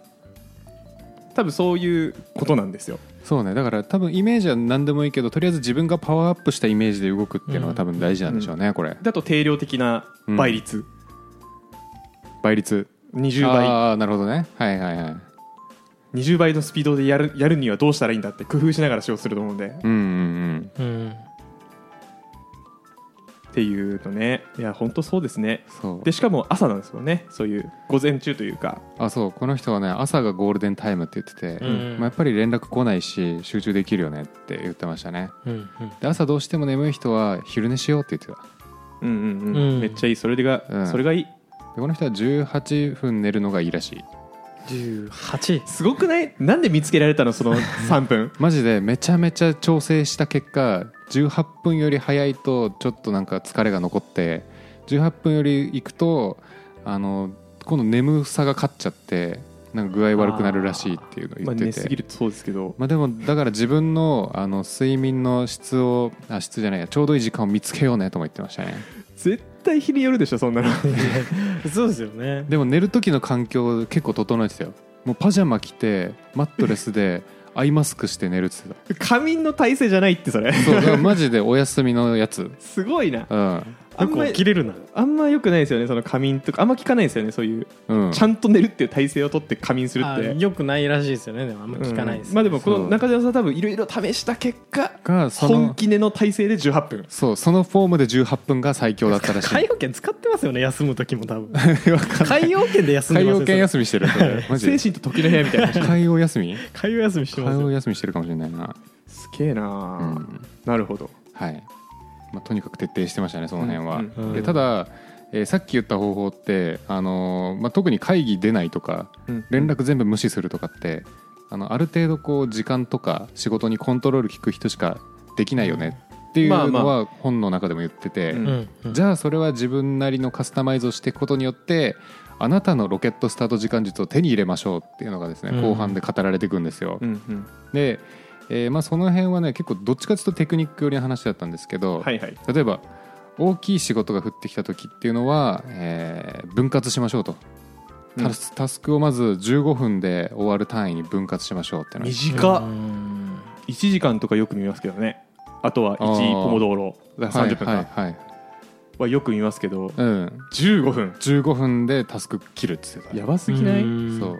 Speaker 3: 多分そういうことなんですよ。
Speaker 1: そうね。だから多分イメージは何でもいいけどとりあえず自分がパワーアップしたイメージで動くっていうのが多分大事なんでしょうね、これ。
Speaker 3: だと定量的な倍率、
Speaker 1: 倍率。
Speaker 3: 20倍。
Speaker 1: ああなるほどね。はいはいはい。
Speaker 3: 20倍のスピードでやるやるにはどうしたらいいんだって工夫しながら仕事すると思うんで。
Speaker 1: うんうん。
Speaker 2: うん
Speaker 3: っていうのね。いや本当そうですね。でしかも朝なんですよね。そういう午前中というか。
Speaker 1: あそう。この人はね朝がゴールデンタイムって言ってて、
Speaker 2: うん。
Speaker 1: まあ、やっぱり連絡来ないし集中できるよねって言ってましたね。
Speaker 2: うん
Speaker 1: で朝どうしても眠い人は昼寝しようって言ってた。
Speaker 3: うんうんうん、
Speaker 2: うん。
Speaker 3: めっちゃいい。それが、
Speaker 1: うん。
Speaker 3: それがいい。
Speaker 1: でこの人は18分寝るのがいいらしい
Speaker 2: 18
Speaker 3: すごくない？なんで見つけられたのその *laughs* 3分？
Speaker 1: マジでめちゃめちゃ調整した結果18分より早いとちょっとなんか疲れが残って18分より行くとあの今度眠さが勝っちゃってなんか具合悪くなるらしいっていうのを
Speaker 3: まあ
Speaker 1: 言ってて、
Speaker 3: 寝すぎるとそうですけど。
Speaker 1: まあ、でもだから自分のあの睡眠の質をあ質じゃないやちょうどいい時間を見つけようねとも言ってましたね。
Speaker 3: 絶対日によるでしょそんなの。
Speaker 2: そうですよね。
Speaker 1: でも寝る時の環境結構整えてたよ。もうパジャマ着てマットレスでアイマスクして寝るって言って
Speaker 3: 仮眠の体勢じゃないってそれ。
Speaker 1: たそうマジでお休みのやつ。
Speaker 3: すごいな。
Speaker 1: うん
Speaker 3: あんま
Speaker 2: よく起きれるな。
Speaker 3: あんまよくないですよねその仮眠とか。あんま聞かないですよねそういう、
Speaker 1: うん。
Speaker 3: ちゃんと寝るっていう体勢をとって仮眠する
Speaker 2: あ
Speaker 3: って。
Speaker 2: よくないらしいですよね。でもあんま聞かないです、
Speaker 3: うん。まあでもこの中島さん多分いろいろ試した結果
Speaker 1: が
Speaker 3: 本気寝の体勢で18分。
Speaker 1: そうそのフォームで18分が最強だったらしい *laughs*
Speaker 2: 海洋圏使ってますよね休む時も多分。*laughs* 海洋圏で休んでますよ
Speaker 1: 海洋圏休みしてる
Speaker 3: 精
Speaker 1: で。
Speaker 3: 神と時の部屋みたいな
Speaker 1: 海洋休み？
Speaker 2: 海洋休みしてます
Speaker 1: 海洋
Speaker 2: よ
Speaker 1: 休みしてるかもしれないな。
Speaker 3: すげえな、
Speaker 1: うん。
Speaker 3: なるほど。
Speaker 1: はい、まあ、とにかく徹底してましたねその辺は、
Speaker 3: うん
Speaker 2: うん。
Speaker 1: でただ、えーさっき言った方法って、あのーまあ、特に会議出ないとか
Speaker 3: うん。
Speaker 1: 連絡全部無視するとかってあのある程度こう時間とか仕事にコントロール効く人しかできないよねっていうのは本の中でも言ってて、じゃあそれは自分なりのカスタマイズをしていくことによってあなたのロケットスタート時間術を手に入れましょうっていうのがですね、
Speaker 2: うん。
Speaker 1: 後半で語られていくんですよ。
Speaker 3: うんうん。
Speaker 1: で、えーまあ、その辺はね結構どっちかというとテクニック寄りの話だったんですけど、
Speaker 3: はいはい。
Speaker 1: 例えば大きい仕事が降ってきた時っていうのは、えー分割しましょうと、
Speaker 3: うん。
Speaker 1: タスタスクをまず15分で終わる単位に分割しましょうって
Speaker 3: 短っ。
Speaker 2: うん
Speaker 3: 1時間とかよく見ますけどね。あとは1
Speaker 1: あー。
Speaker 3: ポモドーロ。30分
Speaker 1: はい
Speaker 3: か
Speaker 1: はいはい。
Speaker 3: はよく見ますけど
Speaker 1: うん、
Speaker 3: 15分。
Speaker 1: 15分でタスク切るっってた。
Speaker 3: やばすぎない？
Speaker 2: うん。
Speaker 1: そう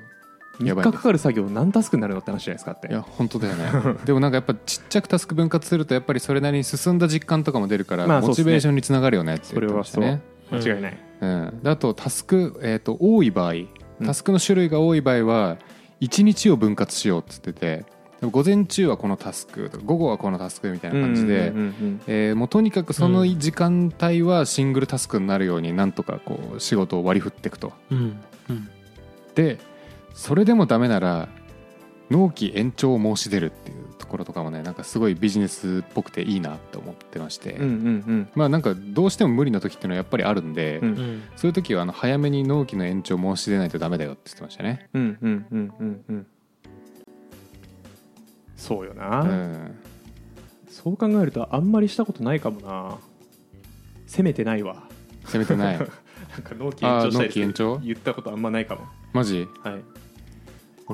Speaker 3: 3
Speaker 1: やばいです。
Speaker 3: 日かかる作業何タスクになるのって話じゃないですかって。
Speaker 1: いや本当だよね。*laughs* でもなんかやっぱちっちゃくタスク分割するとやっぱりそれなりに進んだ実感とかも出るから、モチベーションにつながるよねって言ってましたね。
Speaker 3: 間違いない。
Speaker 1: うん、であとタスク、えー、と多い場合
Speaker 3: うん。
Speaker 1: タスクの種類が多い場合は1日を分割しようって言ってて午前中はこのタスクとか午後はこのタスクみたいな感じで、もうとにかくその時間帯はシングルタスクになるようになんとかこう仕事を割り振っていくと。
Speaker 2: うん。うん。
Speaker 1: でそれでもダメなら納期延長を申し出るっていうところとかもねなんかすごいビジネスっぽくていいなって思ってまして、
Speaker 3: うんうんうん。
Speaker 1: まあなんかどうしても無理な時っていうのはやっぱりあるんで、
Speaker 3: うん。
Speaker 2: うん
Speaker 1: そういう時はあの早めに納期の延長申し出ないとダメだよって言ってましたね。
Speaker 3: うんうんうんうんうん。そうよな、
Speaker 1: うん、
Speaker 3: そう考えるとあんまりしたことないかもな。攻めてないわ。
Speaker 1: 攻めてない。*laughs*
Speaker 3: なんか納期延長した言ったことあんまないかも。
Speaker 1: マジ？
Speaker 3: はい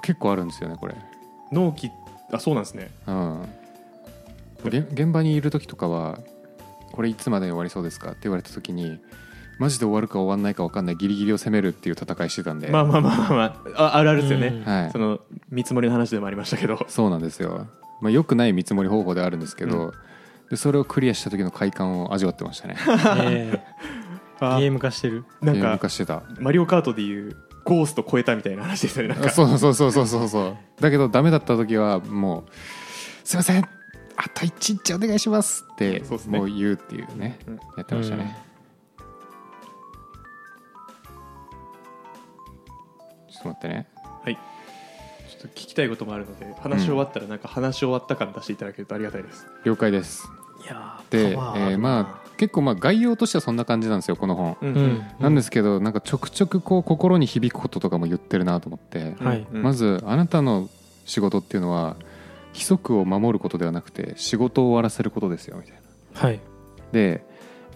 Speaker 1: 結構あるんですよねこれ。
Speaker 3: 納期あそうなんですね。
Speaker 1: うん。げ現場にいる時とかはこれいつまでに終わりそうですかって言われた時にマジで終わるか終わんないか分かんないギリギリを攻めるっていう戦いしてたんで、
Speaker 3: まあまあまあまあ、まあ、ああるあるですよね、
Speaker 2: うん。
Speaker 1: はい。
Speaker 3: そ、の見積もりの話でもありましたけど。
Speaker 1: そうなんですよ。まあ良くない見積もり方法ではあるんですけど、
Speaker 3: うん。
Speaker 1: でそれをクリアした時の快感を味わってましたね。
Speaker 2: え。*laughs*
Speaker 3: あ。
Speaker 2: ゲーム化してる。
Speaker 1: ゲーム
Speaker 3: なんか
Speaker 1: 化してた。
Speaker 3: マリオカートでいうゴースト超えたみたいな話ですよねなんか。
Speaker 1: そうそうそうそうそうそう。だけどダメだった時はもう「すいません。あと1日お願いします」って
Speaker 3: そうっすね。
Speaker 1: もう言うっていうね。
Speaker 3: うん
Speaker 1: やってましたね、ちょっと待ってね。
Speaker 3: はい。ちょっと聞きたいこともあるので話し終わったらなんか話し終わった感出していただけるとありがたいです、
Speaker 1: 了解です。
Speaker 2: いや
Speaker 1: で、え
Speaker 2: ー
Speaker 1: まあ結構まあ概要としてはそんな感じなんですよこの本、
Speaker 3: うん。
Speaker 2: うん。
Speaker 1: なんですけどなんかちょくちょくこう心に響くこととかも言ってるなと思って、
Speaker 2: はい。
Speaker 3: うん。
Speaker 1: まずあなたの仕事っていうのは規則を守ることではなくて仕事を終わらせることですよみたいな。
Speaker 2: はい。
Speaker 1: で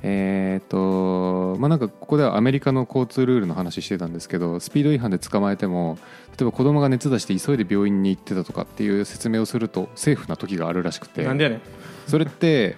Speaker 1: えーっとまあなんかここではアメリカの交通ルールの話してたんですけどスピード違反で捕まえても例えば子供が熱出して急いで病院に行ってたとかっていう説明をするとセーフな時があるらしくて。
Speaker 3: なんでやねん。
Speaker 1: それって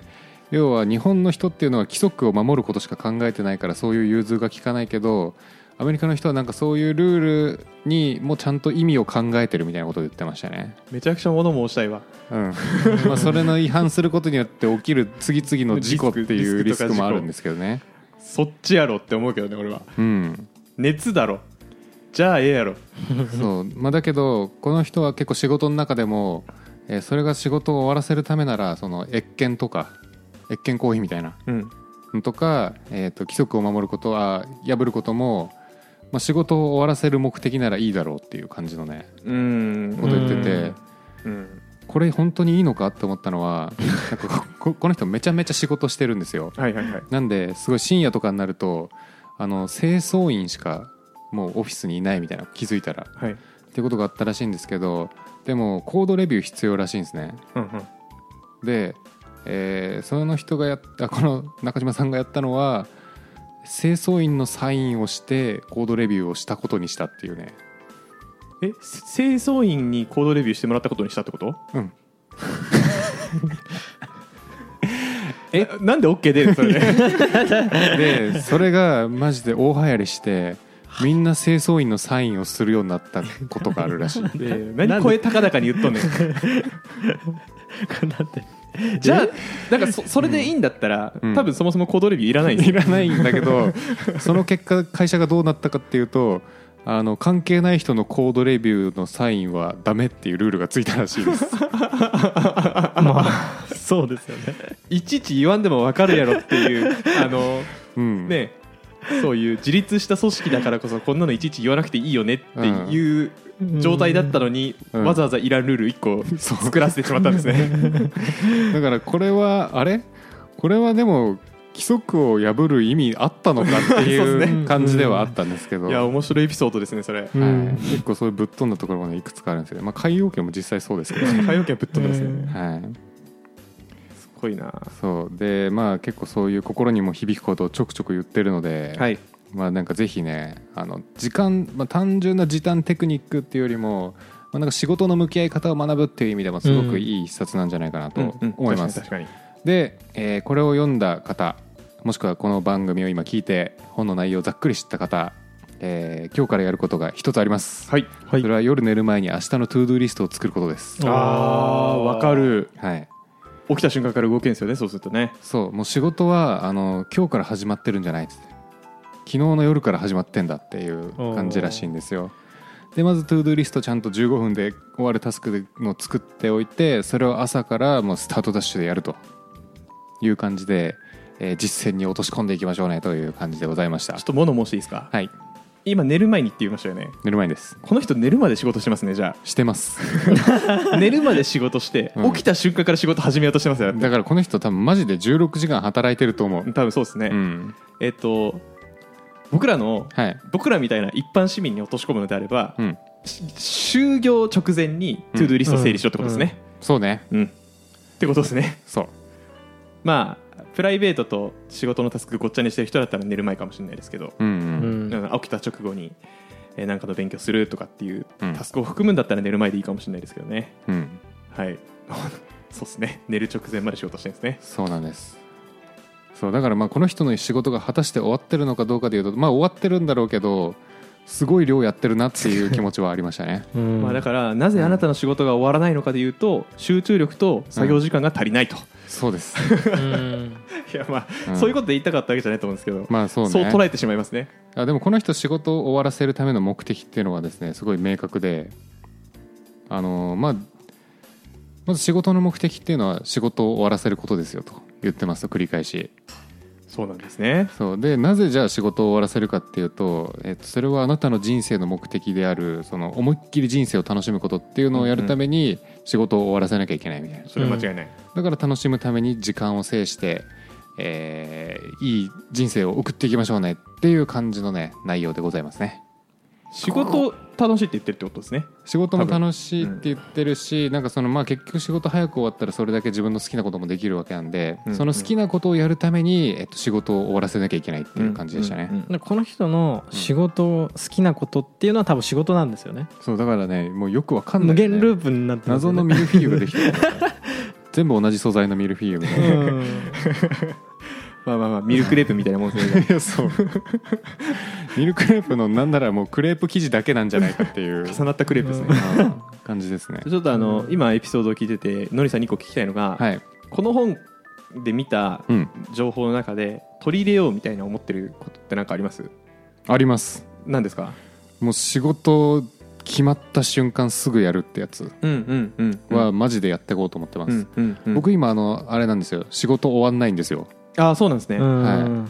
Speaker 1: 要は日本の人っていうのは規則を守ることしか考えてないからそういう融通が利かないけどアメリカの人はなんかそういうルールにもちゃんと意味を考えてるみたいなことを言ってましたね。
Speaker 3: めちゃくちゃ物申したいわ。
Speaker 1: うん。*laughs* まあそれの違反することによって起きる次々の事故っていうリ
Speaker 3: リスク
Speaker 1: もあるんですけどね。
Speaker 3: そっちやろって思うけどね俺は。
Speaker 1: うん。
Speaker 3: 熱だろ。じゃあええやろ。
Speaker 1: そう。まあ、だけどこの人は結構仕事の中でも、えーそれが仕事を終わらせるためならその越権とか越権行為みたいな。
Speaker 3: うん。
Speaker 1: のとか、えー、と規則を守ることは破ることも、まあ、仕事を終わらせる目的ならいいだろうっていう感じのね
Speaker 3: うん。
Speaker 1: こと言ってて、
Speaker 2: うん。
Speaker 3: うん。
Speaker 1: これ本当にいいのかって思ったのはなんかこ *laughs* この人めちゃめちゃ仕事してるんですよ。
Speaker 3: はいはいはい。
Speaker 1: なんですごい深夜とかになるとあの清掃員しかもうオフィスにいないみたいな気づいたら。
Speaker 3: はい。
Speaker 1: っていうことがあったらしいんですけどでもコードレビュー必要らしいんですね。
Speaker 3: うんうん。
Speaker 1: で、えーその人がやったこの中島さんがやったのは清掃員のサインをしてコードレビューをしたことにしたっていうね。
Speaker 3: え清掃員にコードレビューしてもらったことにしたってこと？
Speaker 1: うん。
Speaker 3: えなんで OK 出るのそれで？*laughs*
Speaker 1: でそれがマジで大流行りしてみんな清掃員のサインをするようになったことがあるらしい。
Speaker 3: で何声高々に言っとんねん *laughs*
Speaker 2: なんで *laughs*
Speaker 3: じゃあなんかそそれでいいんだったら、
Speaker 1: うん。
Speaker 3: 多分そもそもコードレビューいらないんです
Speaker 1: い
Speaker 3: よ
Speaker 1: らないんだけど *laughs* その結果会社がどうなったかっていうとあの関係ない人のコードレビューのサインはダメっていうルールがついたらしいです。*laughs*
Speaker 2: まあそうですよね。
Speaker 3: いちいち言わんでも分かるやろっていうあの
Speaker 1: うん。
Speaker 3: ね *laughs* そういう自立した組織だからこそこんなのいちいち言わなくていいよねっていう状態だったのに、
Speaker 1: うん。
Speaker 3: わざわざいらんルール1個作らせてしまったんですね。*laughs*
Speaker 1: だからこれはあれ？これはでも規則を破る意味あったのかっていう *laughs* 感じではあったんですけど、
Speaker 3: いや面白いエピソードですねそれ。
Speaker 2: うん
Speaker 1: はい、結構そういうぶっ飛んだところがねいくつかあるんですよね、まあ、海洋圏も実際そうですけどね、
Speaker 3: 海洋圏ぶっ飛んでますね。
Speaker 2: うん。
Speaker 1: はい、
Speaker 3: すごいな。
Speaker 1: そう。でまあ結構そういう心にも響くことをちょくちょく言ってるので、
Speaker 3: はい。
Speaker 1: まあなんかぜひねあの時間、まあ、単純な時短テクニックっていうよりも、まあ、なんか仕事の向き合い方を学ぶっていう意味でもすごくいい一冊なんじゃないかなと思います、
Speaker 3: 確かに。
Speaker 1: で、えーこれを読んだ方もしくはこの番組を今聞いて本の内容をざっくり知った方、えー今日からやることが一つあります、
Speaker 3: はい。
Speaker 2: はい。
Speaker 1: それは夜寝る前に明日の to-do list を作ることです。
Speaker 3: あーわかる。
Speaker 1: はい
Speaker 3: 起きた瞬間から動けるんですよねそうするとね。
Speaker 1: そうもう仕事はあの今日から始まってるんじゃないっつって。昨日の夜から始まってんだっていう感じらしいんですよ。でまず to-do list ちゃんと15分で終わるタスクの作っておいてそれを朝からもうスタートダッシュでやるという感じで、えー実践に落とし込んでいきましょうねという感じでございました。
Speaker 3: ちょっと物申していいですか？
Speaker 1: はい
Speaker 3: 今寝る前にって言いましたよね。
Speaker 1: 寝る前です。
Speaker 3: この人寝るまで仕事してますねじゃ
Speaker 1: してます。
Speaker 3: あ *laughs* 寝るまで仕事して、
Speaker 1: うん。
Speaker 3: 起きた瞬間から仕事始めようとしてますよ
Speaker 1: だからこの人多分マジで16時間働いてると思う、
Speaker 3: 多分そうですね、
Speaker 1: うん。
Speaker 3: えっと僕らの
Speaker 1: はい。
Speaker 3: 僕らみたいな一般市民に落とし込むのであれば、
Speaker 1: うん。
Speaker 3: し就業直前に to-do list を整理しろってことですね、
Speaker 1: そうね。
Speaker 3: うん。ってことですね。
Speaker 1: そう。
Speaker 3: まあプライベートと仕事のタスクごっちゃにしてる人だったら寝る前かもしれないですけど、
Speaker 1: うんう
Speaker 2: うんん
Speaker 3: うん起きた直後にえー何かの勉強するとかっていう
Speaker 1: うん。
Speaker 3: タスクを含むんだったら寝る前でいいかもしれないですけどね。
Speaker 1: うん。
Speaker 3: はい。*laughs* そうですね。寝る直前まで仕事してるんですね。
Speaker 1: そうなんです。そうだからまあこの人の仕事が果たして終わってるのかどうかでいうとまあ終わってるんだろうけどすごい量やってるなっていう気持ちはありましたね。*laughs*
Speaker 2: うん。
Speaker 3: まあ、だからなぜあなたの仕事が終わらないのかでいうと集中力と作業時間が足りないと
Speaker 1: そうです、
Speaker 2: うん。
Speaker 3: いやまあ、
Speaker 1: うん。
Speaker 3: そういうことで言いたかったわけじゃないと思うんですけど、
Speaker 1: まあそうね。
Speaker 3: そう捉えてしまいますね。
Speaker 1: あでもこの人仕事を終わらせるための目的っていうのはですねすごい明確であのまあまず仕事の目的っていうのは仕事を終わらせることですよと言ってますと繰り返し。
Speaker 3: そうなんですね。
Speaker 1: そう。でなぜじゃあ仕事を終わらせるかっていうと、えっと、それはあなたの人生の目的であるその思いっきり人生を楽しむことっていうのをやるために仕事を終わらせなきゃいけないみたいな。
Speaker 3: それは間違いない、
Speaker 1: だから楽しむために時間を制して、えーいい人生を送っていきましょうねっていう感じのね内容でございますね。
Speaker 3: 仕事楽しいって言ってるってことですね。
Speaker 1: 仕事も楽しいって言ってるし、なんかそのまあ結局仕事早く終わったらそれだけ自分の好きなこともできるわけなんで、
Speaker 3: うん。
Speaker 1: その好きなことをやるために、えっと、仕事を終わらせなきゃいけないっていう感じでしたね、
Speaker 3: うん。うん。うん。
Speaker 2: でこの人の仕事、好きなことっていうのは多分仕事なんですよね。
Speaker 1: そうだからねもうよくわかんない、
Speaker 2: 無
Speaker 1: ね、
Speaker 2: 限ループになってますよね。
Speaker 1: 謎のミルフィーユができてる *laughs* 全部同じ素材のミルフィーユみたいな。
Speaker 2: うん *laughs* *laughs*
Speaker 3: まあまあまあミルクレープみたいなもんですね。*laughs*
Speaker 1: そう。ミルクレープのなんならもうクレープ生地だけなんじゃないかっていう。
Speaker 3: 重なったクレープですね、
Speaker 1: うん。感じですね。
Speaker 3: ちょっとあの今エピソードを聞いててのりさんに1個聞きたいのが、
Speaker 1: はい。
Speaker 3: この本で見た
Speaker 1: うん。
Speaker 3: 情報の中で取り入れようみたいな思ってることって何かあります？
Speaker 1: あります。
Speaker 3: 何ですか？
Speaker 1: もう仕事決まった瞬間すぐやるってやつ。はマジでやっていこうと思ってます、僕今あのあれなんですよ。仕事終わんないんですよ
Speaker 3: ああそうなんですね、
Speaker 2: うん。
Speaker 1: は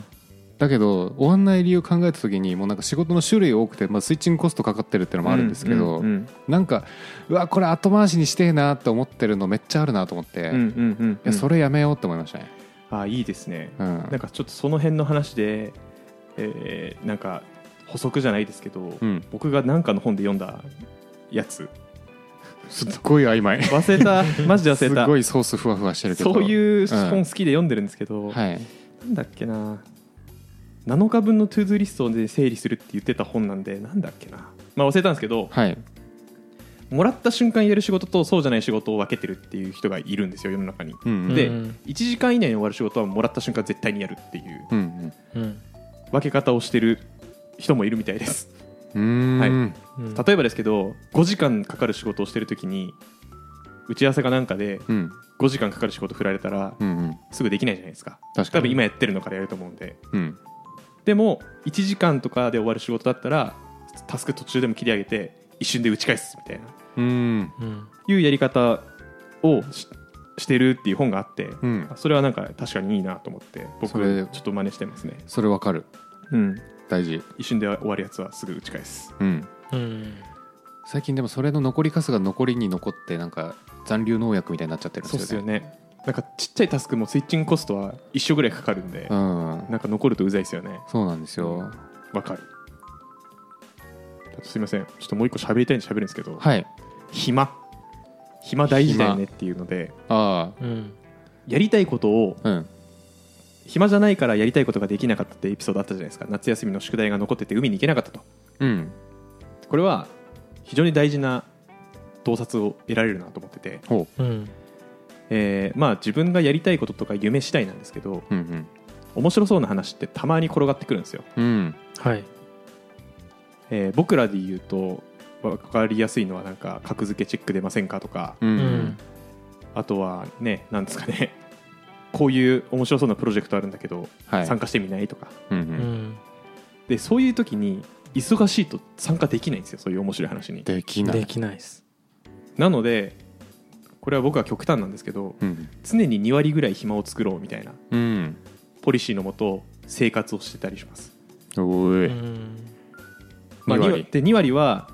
Speaker 1: だけど終わんない理由考えた時にもうなんか仕事の種類多くて、まあ、スイッチングコストかかってるっていうのもあるんですけど、
Speaker 3: うんうん
Speaker 1: なんかうわこれ後回しにしてえなって思ってるのめっちゃあるなと思って、い
Speaker 3: うんうんうんうん。
Speaker 1: やそれやめようって思いましたね、
Speaker 3: ああいいですね。
Speaker 1: うん。
Speaker 3: なんかちょっとその辺の話で、えーなんか補足じゃないですけど、
Speaker 1: うん、
Speaker 3: 僕が何かの本で読んだやつ
Speaker 1: すっごい曖昧。
Speaker 3: 忘れた。*laughs* マジで忘れた。
Speaker 1: ごいソースふわふわしてるけど。
Speaker 3: そういう
Speaker 1: うん
Speaker 3: 本好きで読んでるんですけど、
Speaker 1: はい。
Speaker 3: なんだっけな。7日分の to-do list で整理するって言ってた本なんでなんだっけな。まあ忘れたんですけど
Speaker 1: はい。
Speaker 3: もらった瞬間やる仕事とそうじゃない仕事を分けてるっていう人がいるんですよ世の中に。
Speaker 1: うん
Speaker 3: で
Speaker 2: うん。
Speaker 3: 1時間以内に終わる仕事はもらった瞬間絶対にやるっていう
Speaker 1: うん
Speaker 2: うん
Speaker 3: 分け方をしてる人もいるみたいです
Speaker 1: うんうーん
Speaker 3: はい。
Speaker 2: うん。
Speaker 3: 例えばですけど5時間かかる仕事をしてる時に打ち合わせかなんかで
Speaker 1: うん。
Speaker 3: 5時間かかる仕事振られたらすぐできないじゃないですか。
Speaker 1: 確かに。
Speaker 3: 多分今やってるのからやると思うんで。
Speaker 1: うん。
Speaker 3: でも1時間とかで終わる仕事だったらタスク途中でも切り上げて一瞬で打ち返すみたいな。
Speaker 1: うん。
Speaker 2: うん。
Speaker 3: いうやり方をししてるっていう本があって、
Speaker 1: うん。
Speaker 3: それはなんか確かにいいなと思って僕
Speaker 1: それ
Speaker 3: ちょっと真似してますね、
Speaker 1: それわかる。
Speaker 3: うん、
Speaker 1: 大事。
Speaker 3: 一瞬で終わるやつはすぐ打ち返す。
Speaker 1: うん。
Speaker 2: うん。
Speaker 1: 最近でもそれの残りカスが残りに残ってなんか残留農薬みたいになっちゃってるん
Speaker 3: そうです
Speaker 1: ですよね
Speaker 3: よね。なんかちっちゃいタスクもスイッチングコストは一緒ぐらいかかるんで、
Speaker 1: うん。
Speaker 3: なんか残るとうざいですよね。
Speaker 1: そうなんですよ。
Speaker 3: わかる。あとすいません。ちょっともう一個喋りたいんで喋るんですけど、
Speaker 1: はい。
Speaker 3: 暇。暇大事だよねっていうので
Speaker 1: あ
Speaker 2: うん。
Speaker 3: やりたいことを
Speaker 1: あうん
Speaker 3: 暇じゃないからやりたいことができなかったってエピソードあったじゃないですか。夏休みの宿題が残ってて海に行けなかったと。
Speaker 1: うん。
Speaker 3: これは非常に大事な洞察を得られるなと思ってて、
Speaker 1: ほ
Speaker 2: う。ん。
Speaker 3: えーまあ、自分がやりたいこととか夢次第なんですけど
Speaker 1: ううん。
Speaker 3: 面白そうな話ってたまに転がってくるんですよ、
Speaker 1: うん。うん
Speaker 2: はい。
Speaker 3: えー僕らで言うと分かりやすいのはなんか格付けチェック出ませんかとか。
Speaker 1: う
Speaker 2: うんん。
Speaker 3: あとはねなんですかねこういう面白そうなプロジェクトあるんだけど、
Speaker 1: はい。
Speaker 3: 参加してみないとか。
Speaker 1: うんう
Speaker 2: うん。ん
Speaker 3: でそういう時に忙しいと参加できないんですよそういう面白い話に。
Speaker 1: できない。
Speaker 2: できないです。
Speaker 3: なのでこれは僕は極端なんですけど
Speaker 1: うん。
Speaker 3: 常に2割ぐらい暇を作ろうみたいな
Speaker 1: うん。
Speaker 3: ポリシーのもと生活をしてたりします、
Speaker 1: おい。
Speaker 2: うん。
Speaker 3: まあ、
Speaker 1: 2
Speaker 3: 2
Speaker 1: 割
Speaker 3: 割。で2割は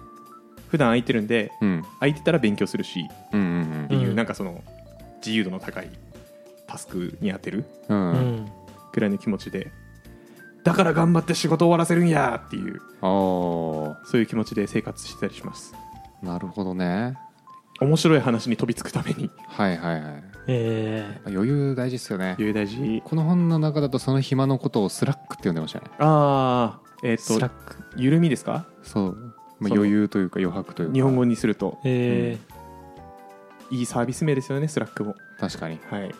Speaker 3: 普段空いてるんで
Speaker 1: うん。
Speaker 3: 空いてたら勉強するし
Speaker 1: うんうん
Speaker 3: っていう、
Speaker 2: うん
Speaker 3: なんかその自由度の高いタスクに当てるくらいの気持ちでだから頑張って仕事終わらせるんやっていう
Speaker 1: ああ
Speaker 3: そういう気持ちで生活してたりします。
Speaker 1: なるほどね。
Speaker 3: 面白い話に飛びつくために。
Speaker 1: はいはいはい。
Speaker 2: え
Speaker 1: 余裕大事ですよね。
Speaker 3: 余裕大事。
Speaker 1: この本の中だとその暇のことを slack って呼んでましたね。
Speaker 3: ああえっ、
Speaker 2: slack。
Speaker 3: 緩みですか？
Speaker 1: そう、まあ、
Speaker 3: その
Speaker 1: 余裕というか余白というか。
Speaker 3: 日本語にすると。
Speaker 2: え
Speaker 3: いいサービス名ですよね Slackも。
Speaker 1: 確かに、
Speaker 3: はい。
Speaker 2: ー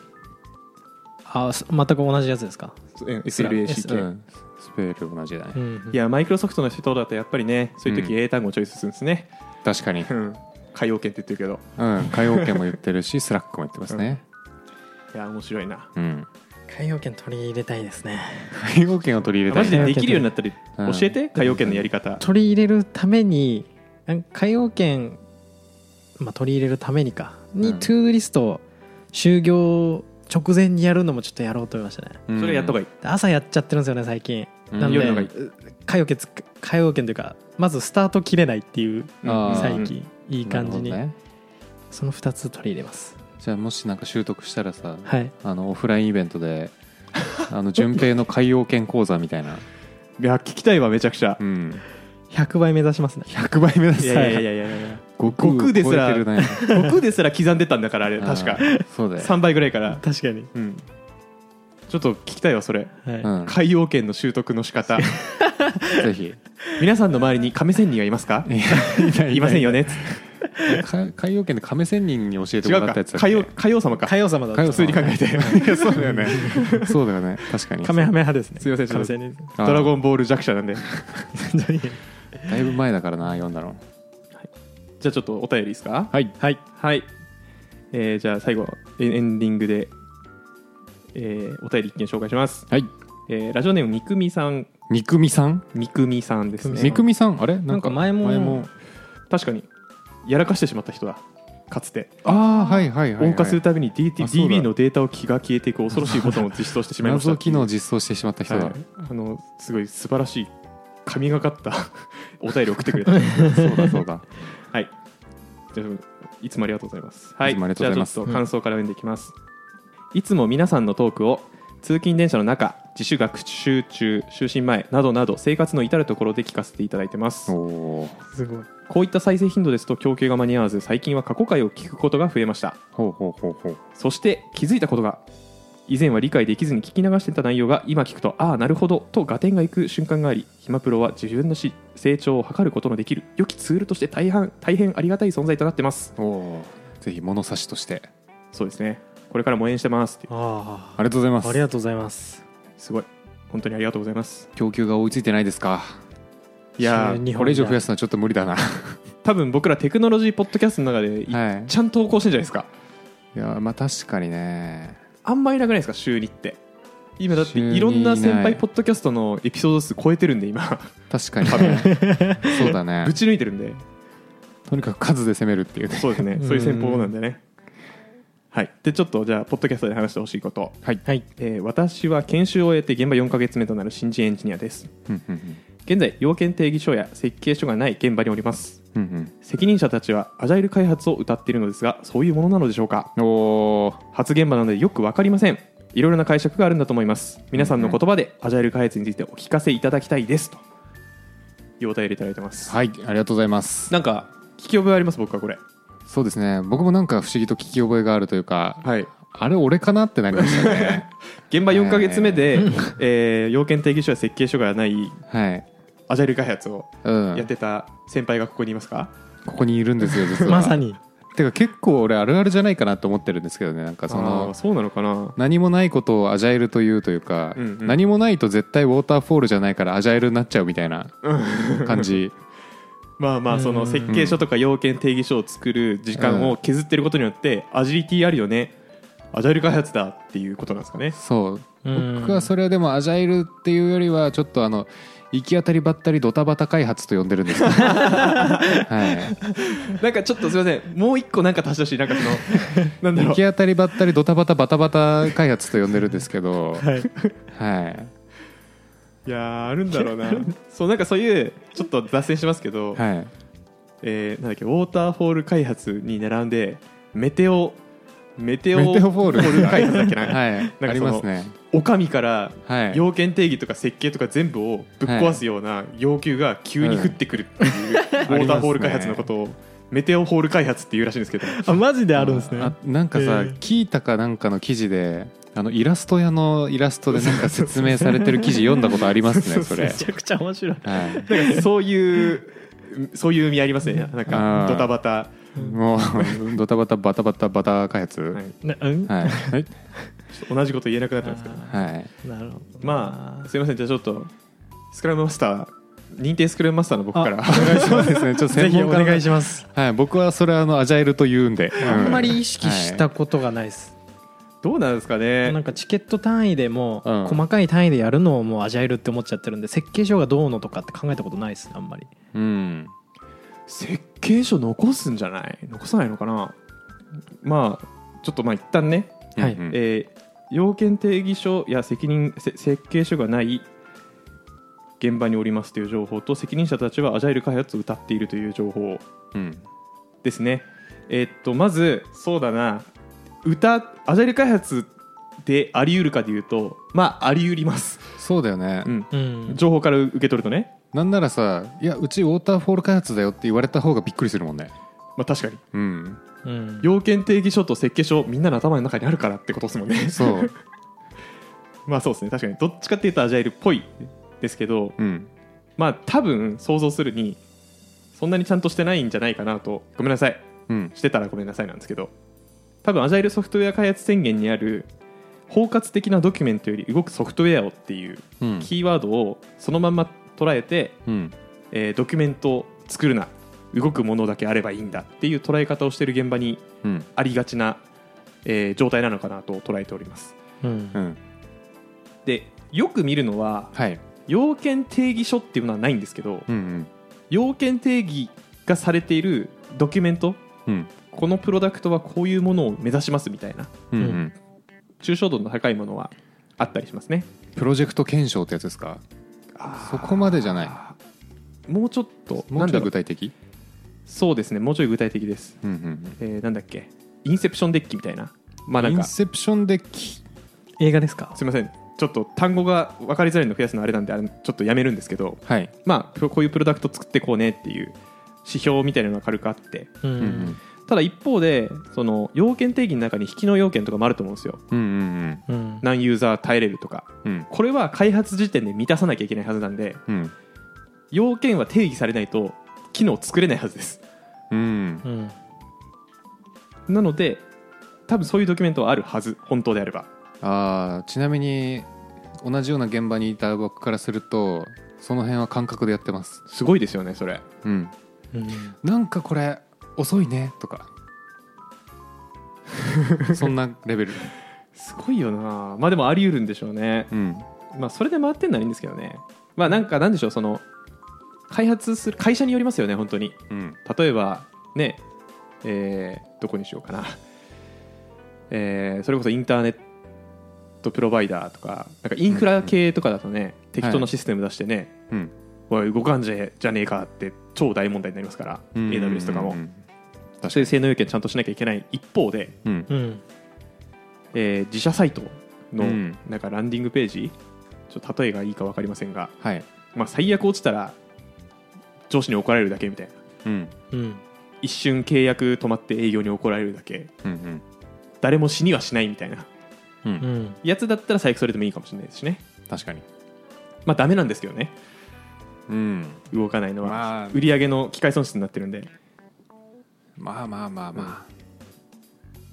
Speaker 2: あす全く同じやつですか
Speaker 3: ？SLACK
Speaker 1: ん、スペル同じだね、
Speaker 2: うん
Speaker 3: いやマイクロソフトの人だとやっぱりねそういう時
Speaker 1: うん
Speaker 3: 英単語をチョイスするんですね。
Speaker 1: 確かに。
Speaker 3: うん。界王拳って言ってるけど。
Speaker 1: うん。界王拳も言ってるし *laughs* slack も言ってますね、
Speaker 3: いや面白いな。
Speaker 1: うん。
Speaker 2: 界王拳取り入れたいですね。
Speaker 1: 海洋圏を取り入れたい
Speaker 3: マジでできるようになったり
Speaker 1: うん。
Speaker 3: 教えて？海洋圏のやり方。
Speaker 2: 取り入れるために海洋圏、まあ、取り入れるためにか。に、
Speaker 1: うん。
Speaker 2: トゥーリストを就業直前にやるのもちょっとやろうと思いましたね。
Speaker 1: うん。
Speaker 3: それやった方がい。い
Speaker 2: 朝やっちゃってるんですよね最近。
Speaker 1: うん。
Speaker 2: なんで
Speaker 3: 夜のがいい。
Speaker 2: 海洋圏つ海洋圏というかまずスタート切れないっていう最近いい感じに、その2つ取り入れます。
Speaker 1: じゃあもしなんか習得したらさ
Speaker 2: はい。
Speaker 1: あのオフラインイベントで *laughs* あの順平の海洋圏講座みたいな、
Speaker 3: いや聞きたいわめちゃくちゃ。
Speaker 1: うん、
Speaker 2: 100倍目指しますね。
Speaker 1: 100倍目指す。
Speaker 3: いやいやいやいやいや
Speaker 1: 悟
Speaker 3: 悟空ですら
Speaker 1: 超えてるね
Speaker 3: 僕ですら刻んでたんだからあれ確か。
Speaker 1: そうだよ、
Speaker 3: 3倍ぐらいから。
Speaker 2: 確かに、
Speaker 3: うん。ちょっと聞きたいわそれ。
Speaker 2: はい。
Speaker 1: うん、
Speaker 3: 海洋圏の習得の仕方。*laughs*
Speaker 1: ぜひ。
Speaker 3: 皆さんの周りに亀仙人はいますか？いませんよね。
Speaker 1: か海洋圏で亀仙人に教えて
Speaker 3: 違うか
Speaker 1: もらったやつだっけ？
Speaker 3: 海洋海洋様か。
Speaker 2: 海洋様だ
Speaker 3: 普通に考えて。*laughs*
Speaker 1: そうだよね。そうだよね。確かに。
Speaker 2: カメハメ派ですね。
Speaker 3: すいませんドラゴンボール弱者なんで。*laughs*
Speaker 1: だいぶ前だからな読んだの
Speaker 3: じゃあちょっとお便りですか？
Speaker 1: はい。
Speaker 2: はい。
Speaker 3: はい、えーじゃあ最後エエンディングで、えーお便り一件紹介します、
Speaker 1: はい。
Speaker 3: えーラジオネームみくみさん。
Speaker 1: 肉みさん？
Speaker 3: みくみさんですね。
Speaker 1: みくみさん？あれ？
Speaker 2: なんか前も
Speaker 3: 確かにやらかしてしまった人だ。かつて。
Speaker 1: ああはいはいはい、はい、
Speaker 3: 謳歌するたびに DT DB のデータを気が消えていく恐ろしいことを実装してしまいました。
Speaker 1: 謎機能を実装してしまった人だ、
Speaker 3: はい、あのすごい素晴らしい神がかった。*laughs* お便りを送ってくれた。
Speaker 1: そうだそうだ。
Speaker 3: はい。じゃあいつもありがとうございます。はい。
Speaker 1: いつもありがとうございます
Speaker 3: じゃあちょっと感想から読んでいきます。いつも皆さんのトークを通勤電車の中、自主学習中、就寝前などなど生活の至るところで聞かせていただいてます。
Speaker 1: おー
Speaker 2: すごい
Speaker 3: こういった再生頻度ですと供給が間に合わず、最近は過去回を聞くことが増えました。
Speaker 1: ほうほうほうほう
Speaker 3: そして気づいたことが、以前は理解できずに聞き流していた内容が今聞くと、ああ、なるほどと合点がいく瞬間があり、ひまプロは自分のし成長を図ることのできる良きツールとして大変大変ありがたい存在となってます。
Speaker 1: おーぜひ物差しとして
Speaker 3: そうですね。これからも応援してます
Speaker 2: あ
Speaker 1: ありがとうございます
Speaker 2: あありがとうございます
Speaker 3: すごい。本当にありがとうございます。
Speaker 1: 供給が追いついてないですか？
Speaker 3: いや
Speaker 1: これ以上増やすのはちょっと無理だな *laughs*
Speaker 3: 多分僕らテクノロジーポッドキャストの中でい
Speaker 1: はい
Speaker 3: ちゃんと投稿してるんじゃないですか。
Speaker 1: いやまあ確かにね
Speaker 3: あんまりなくないですか、週2って。今だってい。ろんな先輩ポッドキャストのエピソード数超えてるんで今。
Speaker 1: 確かに。ね *laughs* そうだね。
Speaker 3: ぶち抜いてるんで。
Speaker 1: とにかく数で攻めるっていうね。
Speaker 3: そうですね。
Speaker 2: うん。
Speaker 3: そういう戦法なんでね。はい。でちょっとじゃあポッドキャストで話してほしいこと、
Speaker 1: はい。
Speaker 2: はい。
Speaker 3: えー私は研修を終えて現場4ヶ月目となる新人エンジニアです。
Speaker 1: うんうん
Speaker 3: 現在要件定義書や設計書がない現場におります。
Speaker 1: うん
Speaker 3: 責任者たちはアジャイル開発を謳っているのですがそういうものなのでしょうか？
Speaker 1: うんおー。
Speaker 3: 初現場なのでよく分かりません。いろいろな解釈があるんだと思います。皆さんの言葉でアジャイル開発についてお聞かせいただきたいです。というお便りいただいてます、
Speaker 1: はいありがとうございます。
Speaker 3: なんか聞き覚えあります？僕はこれ。
Speaker 1: そうですね。僕もなんか不思議と聞き覚えがあるというか
Speaker 3: はい。
Speaker 1: あれ俺かなってなりましたね。*laughs*
Speaker 3: 現場4か月目で、えー要件定義書や設計書がない
Speaker 1: はい
Speaker 3: アジャイル開発を
Speaker 1: うん。
Speaker 3: やってた先輩がここにいますか、
Speaker 1: ここにいるんですよ実は。
Speaker 2: まさに。
Speaker 1: てか結構俺あるあるじゃないかなと思ってるんですけどねなんかそ
Speaker 3: あ
Speaker 1: の
Speaker 3: ーそうなのかな。
Speaker 1: 何もないことをアジャイルというというか、
Speaker 3: うんうん。
Speaker 1: 何もないと絶対ウォーターフォールじゃないからアジャイルになっちゃうみたいな *laughs* 感じ。
Speaker 3: まあまあその設計書とか要件定義書を作る時間を削ってることによってアジリティあるよね。アジャイル開発だっていうことなんですかね。
Speaker 1: そう。
Speaker 2: うん。
Speaker 1: 僕はそれはでもアジャイルっていうよりはちょっとあの *laughs* *laughs* 行き当たりばったりドタバタ開発と呼んでるんですけど。はい。
Speaker 3: なんかちょっとすみません。もう一個なんか足してほしい。なんかそのなんだろう。
Speaker 1: 行き当たりばったりドタバタバタバタ開発と呼んでるんですけど。
Speaker 2: はい。
Speaker 1: はい。
Speaker 3: いやーあるんだろうな。そうなんかそういうちょっと脱線しますけど、
Speaker 1: はい。
Speaker 3: えーなんだっけウォーターフォール開発に並んでメテオメテオ
Speaker 1: フォール。
Speaker 3: 開発だっけな、
Speaker 1: はい。
Speaker 3: その
Speaker 1: ありますね。
Speaker 3: お上から
Speaker 1: はい。
Speaker 3: 要件定義とか設計とか全部をぶっ壊すような要求が急に降ってくるっていう、ウォーターフォール開発のことをメテオホール開発っていうらしいんですけど。
Speaker 2: あマジであるんですね。
Speaker 1: あなんかさ、
Speaker 2: えー。
Speaker 1: 聞いたかなんかの記事であのイラスト屋のイラストでなんか説明されてる記事読んだことありますねそれ。
Speaker 2: めちゃくちゃ面白い。
Speaker 1: はい。
Speaker 3: なんかそういうそういう意味ありますね。なん
Speaker 1: あ
Speaker 3: か
Speaker 1: ー。
Speaker 3: ドタバタ、
Speaker 1: もうドタバタバタバタバタ開発。
Speaker 3: は
Speaker 1: はい
Speaker 2: うん？
Speaker 1: はい。
Speaker 3: 同じこと言えなくなってますけど
Speaker 2: あ
Speaker 1: はい。
Speaker 2: ーなるほど。
Speaker 3: まあすいません。じゃあちょっとスクラムマスター認定スクラムマスターの僕から。
Speaker 1: お願いします。ですね。ちょっと *laughs*
Speaker 2: ぜひお
Speaker 1: 専門家の
Speaker 2: 願いします。
Speaker 1: はい。僕はそれはあのアジャイルと言うんで、
Speaker 2: あんまり意識
Speaker 1: は
Speaker 2: したことがないです。
Speaker 3: どうなんですかね。
Speaker 2: なんかチケット単位でも
Speaker 1: うん。
Speaker 2: 細かい単位でやるのをもうアジャイルって思っちゃってるんで設計書がどうのとかって考えたことないですねあんまり。
Speaker 1: うん
Speaker 3: 設計書残すんじゃない？残さないのかな？まあちょっとまあ一旦ね、
Speaker 2: はい。
Speaker 1: うんうん。
Speaker 3: えー要件定義書や責任せ設計書がない現場におりますという情報と責任者たちはアジャイル開発を謳っているという情報
Speaker 1: うん。
Speaker 3: ですね。えーっとまずそうだな。歌アジャイル開発であり得るかでいうとまああり得ります、
Speaker 1: そうだよね、
Speaker 3: うん、
Speaker 2: うん。
Speaker 3: 情報から受け取るとね
Speaker 1: なんならさいやうちウォーターフォール開発だよって言われた方がびっくりするもんね。
Speaker 3: まあ確かに。
Speaker 1: うん。
Speaker 2: うん。
Speaker 3: 要件定義書と設計書みんなの頭の中にあるからってことですもんね。
Speaker 1: そう。*laughs*
Speaker 3: まあそうですね。確かに。どっちかっていうとアジャイルっぽいですけど
Speaker 1: うん。
Speaker 3: まあ多分想像するにそんなにちゃんとしてないんじゃないかなと。ごめんなさい。
Speaker 1: うん。
Speaker 3: してたらごめんなさいなんですけど。多分アジャイルソフトウェア開発宣言にある包括的なドキュメントより動くソフトウェアをっていう
Speaker 1: うん。
Speaker 3: キーワードをそのまんま捉えて、
Speaker 1: うん。
Speaker 3: えードキュメントを作るな。動くものだけあればいいんだっていう捉え方をしている現場に
Speaker 1: うん。
Speaker 3: ありがちな、えー状態なのかなと捉えております。
Speaker 2: うん。
Speaker 1: うん。
Speaker 3: でよく見るのは
Speaker 1: はい。
Speaker 3: 要件定義書っていうのはないんですけど
Speaker 1: うん
Speaker 3: 要件定義がされているドキュメント
Speaker 1: うん。うん
Speaker 3: このプロダクトはこういうものを目指しますみたいな
Speaker 1: うん。うん。
Speaker 3: 抽象度の高いものはあったりしますね。
Speaker 1: プロジェクト検証ってやつですか？そこまでじゃない。
Speaker 3: もうちょっと。
Speaker 1: もうちょい
Speaker 3: なんだろう。
Speaker 1: 具体的？
Speaker 3: そうですね。もうちょい具体的です、
Speaker 1: うんうん
Speaker 3: えーなんだっけ？インセプションデッキみたいな。まあ
Speaker 1: うんインセプションデッキ？
Speaker 2: 映画ですか？
Speaker 3: すみません。ちょっと単語が分かりづらいの増やすのあれなんであれちょっとやめるんですけど。
Speaker 1: はい。
Speaker 3: まあこういうプロダクト作ってこうねっていう指標みたいなのが軽くあって。
Speaker 2: う
Speaker 1: うんん
Speaker 3: ただ一方でその要件定義の中に引きの要件とかもあると思うんですよ。
Speaker 1: うんうん
Speaker 2: うん。
Speaker 3: 何ユーザー耐えれるとか。
Speaker 1: うん。うん
Speaker 3: これは開発時点で満たさなきゃいけないはずなんで
Speaker 1: うん。
Speaker 3: 要件は定義されないと機能作れないはずです。
Speaker 1: うん。
Speaker 2: うん。
Speaker 3: なので多分そういうドキュメントはあるはず本当であれば。
Speaker 1: あーちなみに同じような現場にいた僕からするとその辺は感覚でやってます。
Speaker 3: すごいですよねそれ。
Speaker 1: うん。
Speaker 2: うん。
Speaker 1: なんかこれ遅いねとか。*laughs* そんなレベル。
Speaker 3: すごいよな。まあでもあり得るんでしょうね。
Speaker 1: うん。
Speaker 3: まあそれで回ってんならいいんですけどね。まあなんかなんでしょうその開発する会社によりますよね本当に。
Speaker 1: うん。
Speaker 3: 例えばねえーどこにしようかな、*laughs* えーそれこそインターネットプロバイダーとかなんかインフラ系とかだとね、適当なシステム出してね、
Speaker 1: うん。
Speaker 3: おい動かんじゃじゃねえかって超大問題になりますから、
Speaker 1: うん
Speaker 3: AWS とかも、
Speaker 1: うん
Speaker 3: そういう性能要件ちゃんとしなきゃいけない一方で、
Speaker 1: うん。
Speaker 2: うん。
Speaker 3: えー自社サイトの
Speaker 1: うん。
Speaker 3: なんかランディングページ、ちょっと例えがいいか分かりませんが、
Speaker 1: はい。
Speaker 3: まあ、最悪落ちたら上司に怒られるだけみたいな。
Speaker 1: うん。
Speaker 2: うん。
Speaker 3: 一瞬契約止まって営業に怒られるだけ。
Speaker 1: うん
Speaker 3: 誰も死にはしないみたいな。
Speaker 1: うん。う
Speaker 2: うんん
Speaker 3: やつだったら最悪それでもいいかもしれないですしね。
Speaker 1: 確かに。
Speaker 3: まあダメなんですけどね。
Speaker 1: うん。
Speaker 3: 動かないのは、
Speaker 1: まあ。
Speaker 3: 売上の機械損失になってるんでっ
Speaker 1: まあまあまあ。ま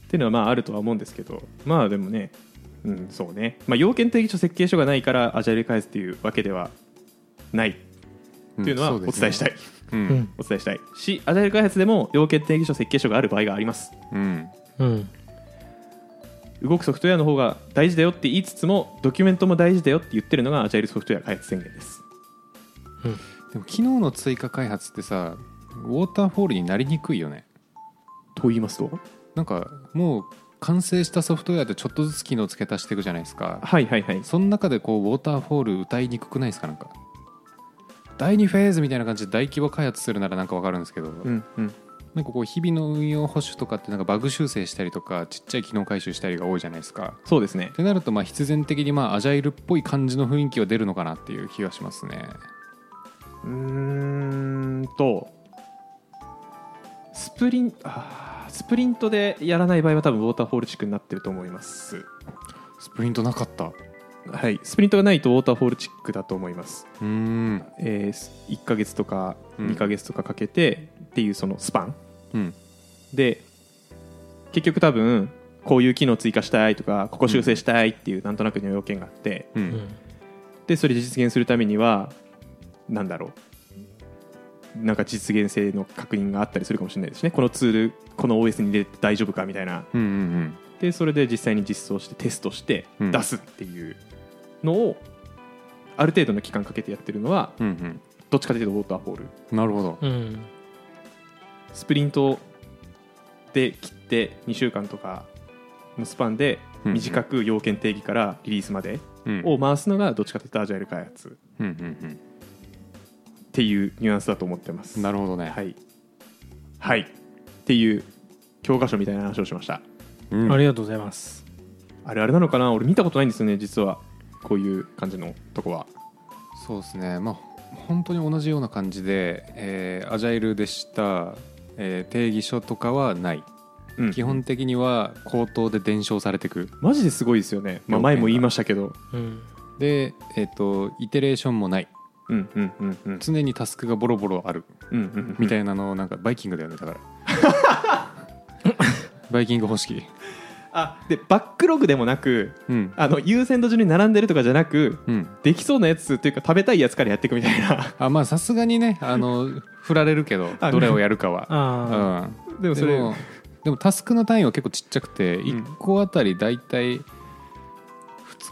Speaker 3: ていうのはまああるとは思うんですけどまあでもねうんそうね、まあ、要件定義書設計書がないからアジャイル開発っていうわけではない。
Speaker 1: あ
Speaker 3: っていうのはお伝えしたい、
Speaker 1: う
Speaker 2: うん。ん
Speaker 3: お伝えしたい。しアジャイル開発でも要件定義書設計書がある場合があります。
Speaker 1: うん。
Speaker 2: うん。
Speaker 3: 動くソフトウェアの方が大事だよって言いつつもドキュメントも大事だよって言ってるのがアジャイルソフトウェア開発宣言です。
Speaker 1: でも機能の追加開発ってさウォーターフォールになりにくいよね
Speaker 3: と言いますと？
Speaker 1: なんかもう完成したソフトウェアでちょっとずつ機能付け足していくじゃないですか。
Speaker 3: はいはいはい。
Speaker 1: その中でこうウォーターフォール歌いにくくないですか？なんか第2フェーズみたいな感じで大規模開発するならなんかわかるんですけど、
Speaker 3: うんうん。
Speaker 1: なんかこう日々の運用保守とかってなんかバグ修正したりとかちっちゃい機能回収したりが多いじゃないですか。
Speaker 3: そうですね。
Speaker 1: ってなるとまあ必然的にまあアジャイルっぽい感じの雰囲気は出るのかなっていう気がしますね。
Speaker 3: うーんとスプリンあースプリントでやらない場合は多分ウォーターフォール地区になってると思います。
Speaker 1: スプリントなかった。う
Speaker 3: はい。スプリントがないとウォーターフォールチックだと思います、
Speaker 1: ーん。
Speaker 3: えー、1ヶ月とか
Speaker 1: うん。
Speaker 3: 2ヶ月とかかけてっていうそのスパン。
Speaker 1: うん。
Speaker 3: で結局多分こういう機能追加したいとかここ修正したいっていうなんとなくの要件があって、
Speaker 1: う
Speaker 2: うん。ん
Speaker 3: でそれで実現するためにはなんだろうなんか実現性の確認があったりするかもしれないですね。このツールこの OS に入れて大丈夫かみたいな。
Speaker 1: うんうん
Speaker 3: でそれで実際に実装してテストして
Speaker 1: うん。
Speaker 3: 出すっていうのをある程度の期間かけてやってるのは
Speaker 1: うん
Speaker 3: どっちかというとウォーターフォール。
Speaker 1: うんなるほど。
Speaker 2: うん
Speaker 3: スプリントで切って2週間とかのスパンで短く要件定義からリリースまで
Speaker 1: うん。
Speaker 3: を回すのがどっちかというとアジャイル開発。
Speaker 1: うんうん
Speaker 3: っていうニュアンスだと思ってます。
Speaker 1: うんなるほどね。
Speaker 3: はい。はい。っていう教科書みたいな話をしました。
Speaker 1: うん。
Speaker 2: ありがとうございます。
Speaker 3: あれあれなのかな？俺見たことないんですよね実は。こういう感じのとこは。
Speaker 1: そうですね。まあ本当に同じような感じで、えーアジャイルでした、えー定義書とかはない、
Speaker 3: うん。
Speaker 1: 基本的には口頭で伝承されていく。
Speaker 3: マジですごいですよね、まあ、前も言いましたけど。
Speaker 2: うん。
Speaker 1: で、えー、とイテレーションもない
Speaker 3: うんうんうんうん。
Speaker 1: 常にタスクがボロボロある。
Speaker 3: うんうん
Speaker 1: みたいなのをなんかバイキングだよねだから。*laughs* バイキング方式。
Speaker 3: あでバックログでもなく
Speaker 1: うん。
Speaker 3: あの優先度順に並んでるとかじゃなく
Speaker 1: うん。
Speaker 3: できそうなやつっていうか食べたいやつからやっていくみたいな。
Speaker 1: あまあさすがにねあの振られるけど
Speaker 3: あ
Speaker 1: どれをやるかは。
Speaker 2: あ
Speaker 1: うん。
Speaker 3: でもそれ
Speaker 1: でもでもタスクの単位は結構ちっちゃくて
Speaker 3: ん
Speaker 1: 1個あたり大体2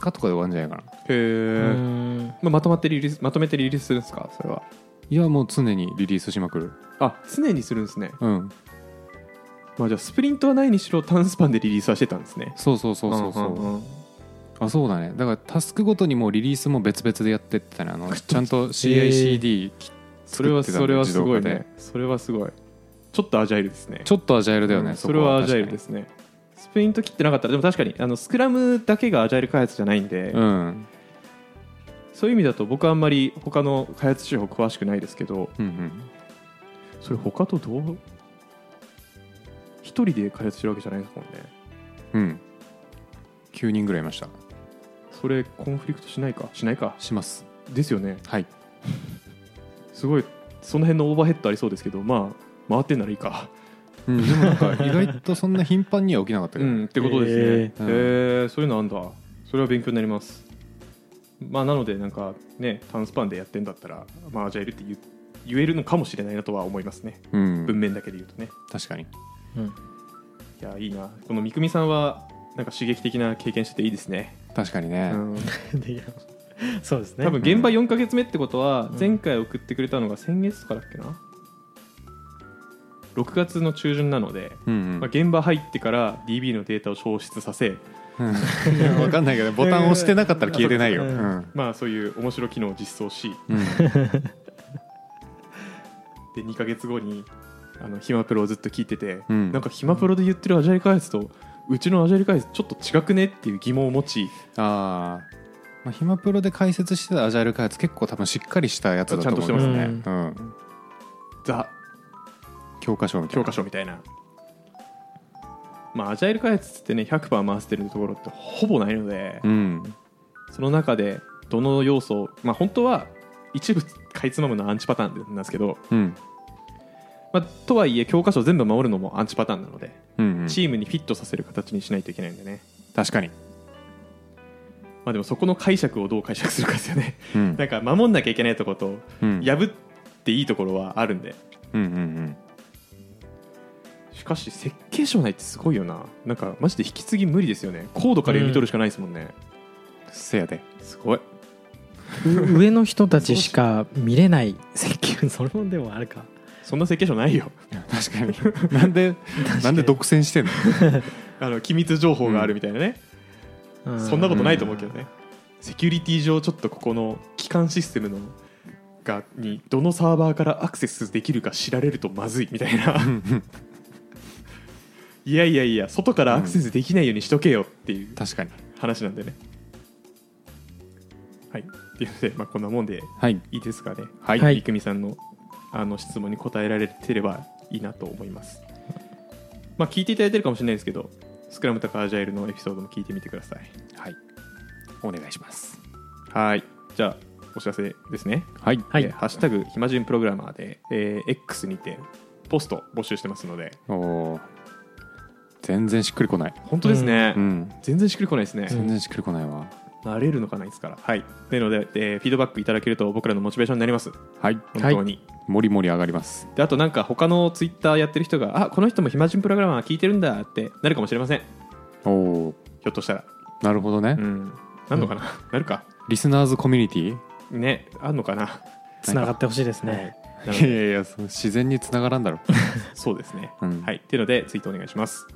Speaker 1: 日とかで終わるんじゃないかな
Speaker 3: へえ、
Speaker 2: ん。
Speaker 3: まあ、まとまってリリースまとめてリリースするんですか？それは。い
Speaker 1: やもう常にリリースしまくる。
Speaker 3: あ常にするんですね。
Speaker 1: うん。
Speaker 3: まあじゃあスプリントはないにしろ短スパンでリリースはしてたんですね。
Speaker 1: そうそうそうそうそう,、
Speaker 3: んんん。
Speaker 1: あそうだね。だからタスクごとにもうリリースも別々でやってってたねあの *laughs* ちゃんと CICD
Speaker 3: それはそれはすごいね。それはすごい。ちょっとアジャイルですね。
Speaker 1: ちょっとアジャイルだよね、
Speaker 3: うん。
Speaker 1: そ
Speaker 3: それはアジャイルですね。スプリント切ってなかったらでも確かにあのスクラムだけがアジャイル開発じゃないんで、
Speaker 1: うん
Speaker 3: そういう意味だと僕はあんまり他の開発手法詳しくないですけど
Speaker 1: うんうん。
Speaker 3: それ他とどう一人で開発してるわけじゃないですもんね。
Speaker 1: うん。9人ぐらいいました。
Speaker 3: それコンフリクトしないか？しないか？
Speaker 1: します。
Speaker 3: ですよね。
Speaker 1: はい。*laughs*
Speaker 3: すごいその辺のオーバーヘッドありそうですけどまあ回ってんならいいか。
Speaker 1: うん、でもなんか意外とそんな頻繁には起きなかったけど、
Speaker 3: うんってことですね。へ
Speaker 1: え
Speaker 3: えそういうのあんだ。それは勉強になりますまあなのでなんかね短スパンでやってんだったらまあアジャイルって言言えるのかもしれないなとは思いますね。
Speaker 1: うん。
Speaker 3: 文面だけで言うとね。
Speaker 1: 確かに。
Speaker 2: うん。
Speaker 3: いやいいな。この三國さんはなんか刺激的な経験してていいですね、
Speaker 1: 確かにね、
Speaker 3: うん。*laughs*
Speaker 2: でそうですね。
Speaker 3: 多分現場4か月目ってことは
Speaker 2: うん。
Speaker 3: 前回送ってくれたのが先月とかだっけな？6月の中旬なので、
Speaker 1: うんうん。
Speaker 3: まあ、現場入ってから DB のデータを消失させ
Speaker 1: うん。分かんないけどボタン押してなかったら消えてないよ、
Speaker 3: まあそういう面白機能を実装し。
Speaker 1: う *laughs* ん
Speaker 3: で2か月後にあのヒマプロをずっと聞いてて、
Speaker 1: うん。
Speaker 3: なんかヒマプロで言ってるアジャイル開発とうちのアジャイル開発ちょっと違くねっていう疑問を持ち
Speaker 1: あー。まあヒマプロで解説してたアジャイル開発結構多分しっかりしたやつだと思う。
Speaker 3: んとしてます
Speaker 2: ね。
Speaker 1: うん、
Speaker 3: ザ。教科書みたいなまあアジャイル開発ってね100%回してるところってほぼないので、
Speaker 1: うん。
Speaker 3: その中でどの要素をまあ本当は一部かいつまむのはアンチパターンなんですけど、
Speaker 1: うん。
Speaker 3: まあ、とはいえ教科書全部守るのもアンチパターンなので、
Speaker 1: うんうん。
Speaker 3: チームにフィットさせる形にしないといけないんでね。
Speaker 1: 確かに、
Speaker 3: まあでもそこの解釈をどう解釈するかですよね。
Speaker 1: うん。
Speaker 3: なんか守んなきゃいけないところと
Speaker 1: うん。
Speaker 3: 破っていいところはあるんで。
Speaker 1: うんうんうん
Speaker 3: しかし設計書ないってすごいよな。なんかマジで引き継ぎ無理ですよね。コードから読み取るしかないですもんね、
Speaker 1: せやで。す
Speaker 3: ごい。*laughs*
Speaker 2: う上の人たちしか見れない設計それもでもあるか。
Speaker 3: そんな設計書ないよ。
Speaker 1: 確かに。なんでなんで独占してんの？*laughs*
Speaker 3: あの機密情報があるみたいなね、
Speaker 2: う
Speaker 3: そんなことないと思うけどね、セキュリティ上ちょっとここの基幹システムのがにどのサーバーからアクセスできるか知られるとまずいみたいないやいやいや外からアクセスできないようにしとけよっていう
Speaker 1: 確かに。
Speaker 3: 話なんでね、はい。っていうので、まあ、こんなもんで
Speaker 1: はい。
Speaker 3: いいですかね。
Speaker 1: はい。
Speaker 2: はい。
Speaker 3: いくみさんのあの質問に答えられてればいいなと思います。まあ聞いていただいてるかもしれないですけどスクラムとかアジャイルのエピソードも聞いてみてください。
Speaker 1: はい。お願いします。
Speaker 3: はい。じゃあお知らせですね。
Speaker 1: はい。
Speaker 2: はい。
Speaker 3: えーハッシュタグ暇人プログラマーで、えー X にてポスト募集してますので。
Speaker 1: おー全然しっくりこない。
Speaker 3: 本当ですね、
Speaker 1: うん。
Speaker 3: 全然しっくりこないですね、
Speaker 1: 全然しっくりこないわ。
Speaker 3: 慣れるのかないですから。はい。なので、えーフィードバックいただけると僕らのモチベーションになります。
Speaker 1: はい。
Speaker 3: 本当に、
Speaker 1: もりもり上がります。
Speaker 3: であとなんか他のツイッターやってる人があこの人も暇人プログラマー聞いてるんだってなるかもしれません。
Speaker 1: おお
Speaker 3: ひょっとしたら。
Speaker 1: なるほどね、
Speaker 3: うん。なんのかな、なるか。
Speaker 1: リスナーズコミュニティ？
Speaker 3: ね。あんのかな？
Speaker 2: つながってほしいですね。
Speaker 3: なので
Speaker 1: いやいやその自然につながらんだろ。*laughs*
Speaker 3: そうですね。
Speaker 1: う、うん。
Speaker 3: はい。っていうのでツイートお願いします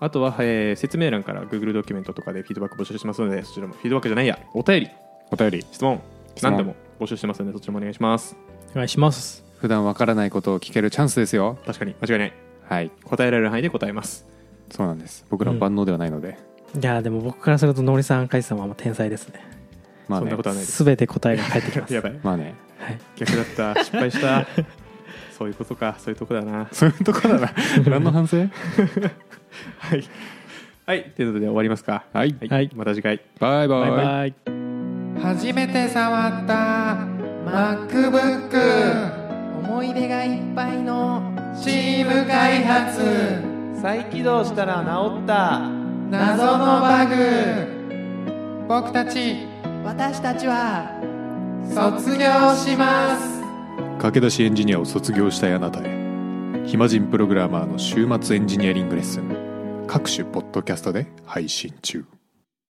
Speaker 3: あとは、えー説明欄から Google ドキュメントとかでフィードバック募集しますのでそちらもフィードバックじゃないやお便り。
Speaker 1: お便り。
Speaker 3: 質問。
Speaker 1: 質問。
Speaker 3: 何でも募集してますのでそちらもお願いします。
Speaker 2: お願いします。
Speaker 1: 普段わからないことを聞けるチャンスですよ。
Speaker 3: 確かに。間違いない。
Speaker 1: はい。
Speaker 3: 答えられる範囲で答えます。
Speaker 1: そうなんです。僕らは万能ではないので、
Speaker 2: いやでも僕からするとノリさんカイさんはもう天才ですね。
Speaker 1: まあね。
Speaker 3: そんなことはないです。
Speaker 2: すべて答えが返ってきます。*laughs*
Speaker 3: やばい。
Speaker 1: まあね。
Speaker 2: はい。
Speaker 3: 逆だった。失敗したそういうことか。そういうとこだな。
Speaker 1: そういうとこだな。*laughs* 何の反省？*laughs*
Speaker 3: はい。はい。ということで終わりますか。
Speaker 1: はい。
Speaker 2: はい。
Speaker 3: また次回。
Speaker 1: バイバイ。
Speaker 2: バイバイ。
Speaker 4: 初めて触った MacBook 思い出がいっぱいのチーム開発。
Speaker 5: 再起動したら治った。
Speaker 4: 謎のバグ。僕たち。私たちは。卒業します
Speaker 1: 駆け出しエンジニアを卒業したいあなたへ。暇人プログラマーの週末エンジニアリングレッスン。各種ポッドキャストで配信中。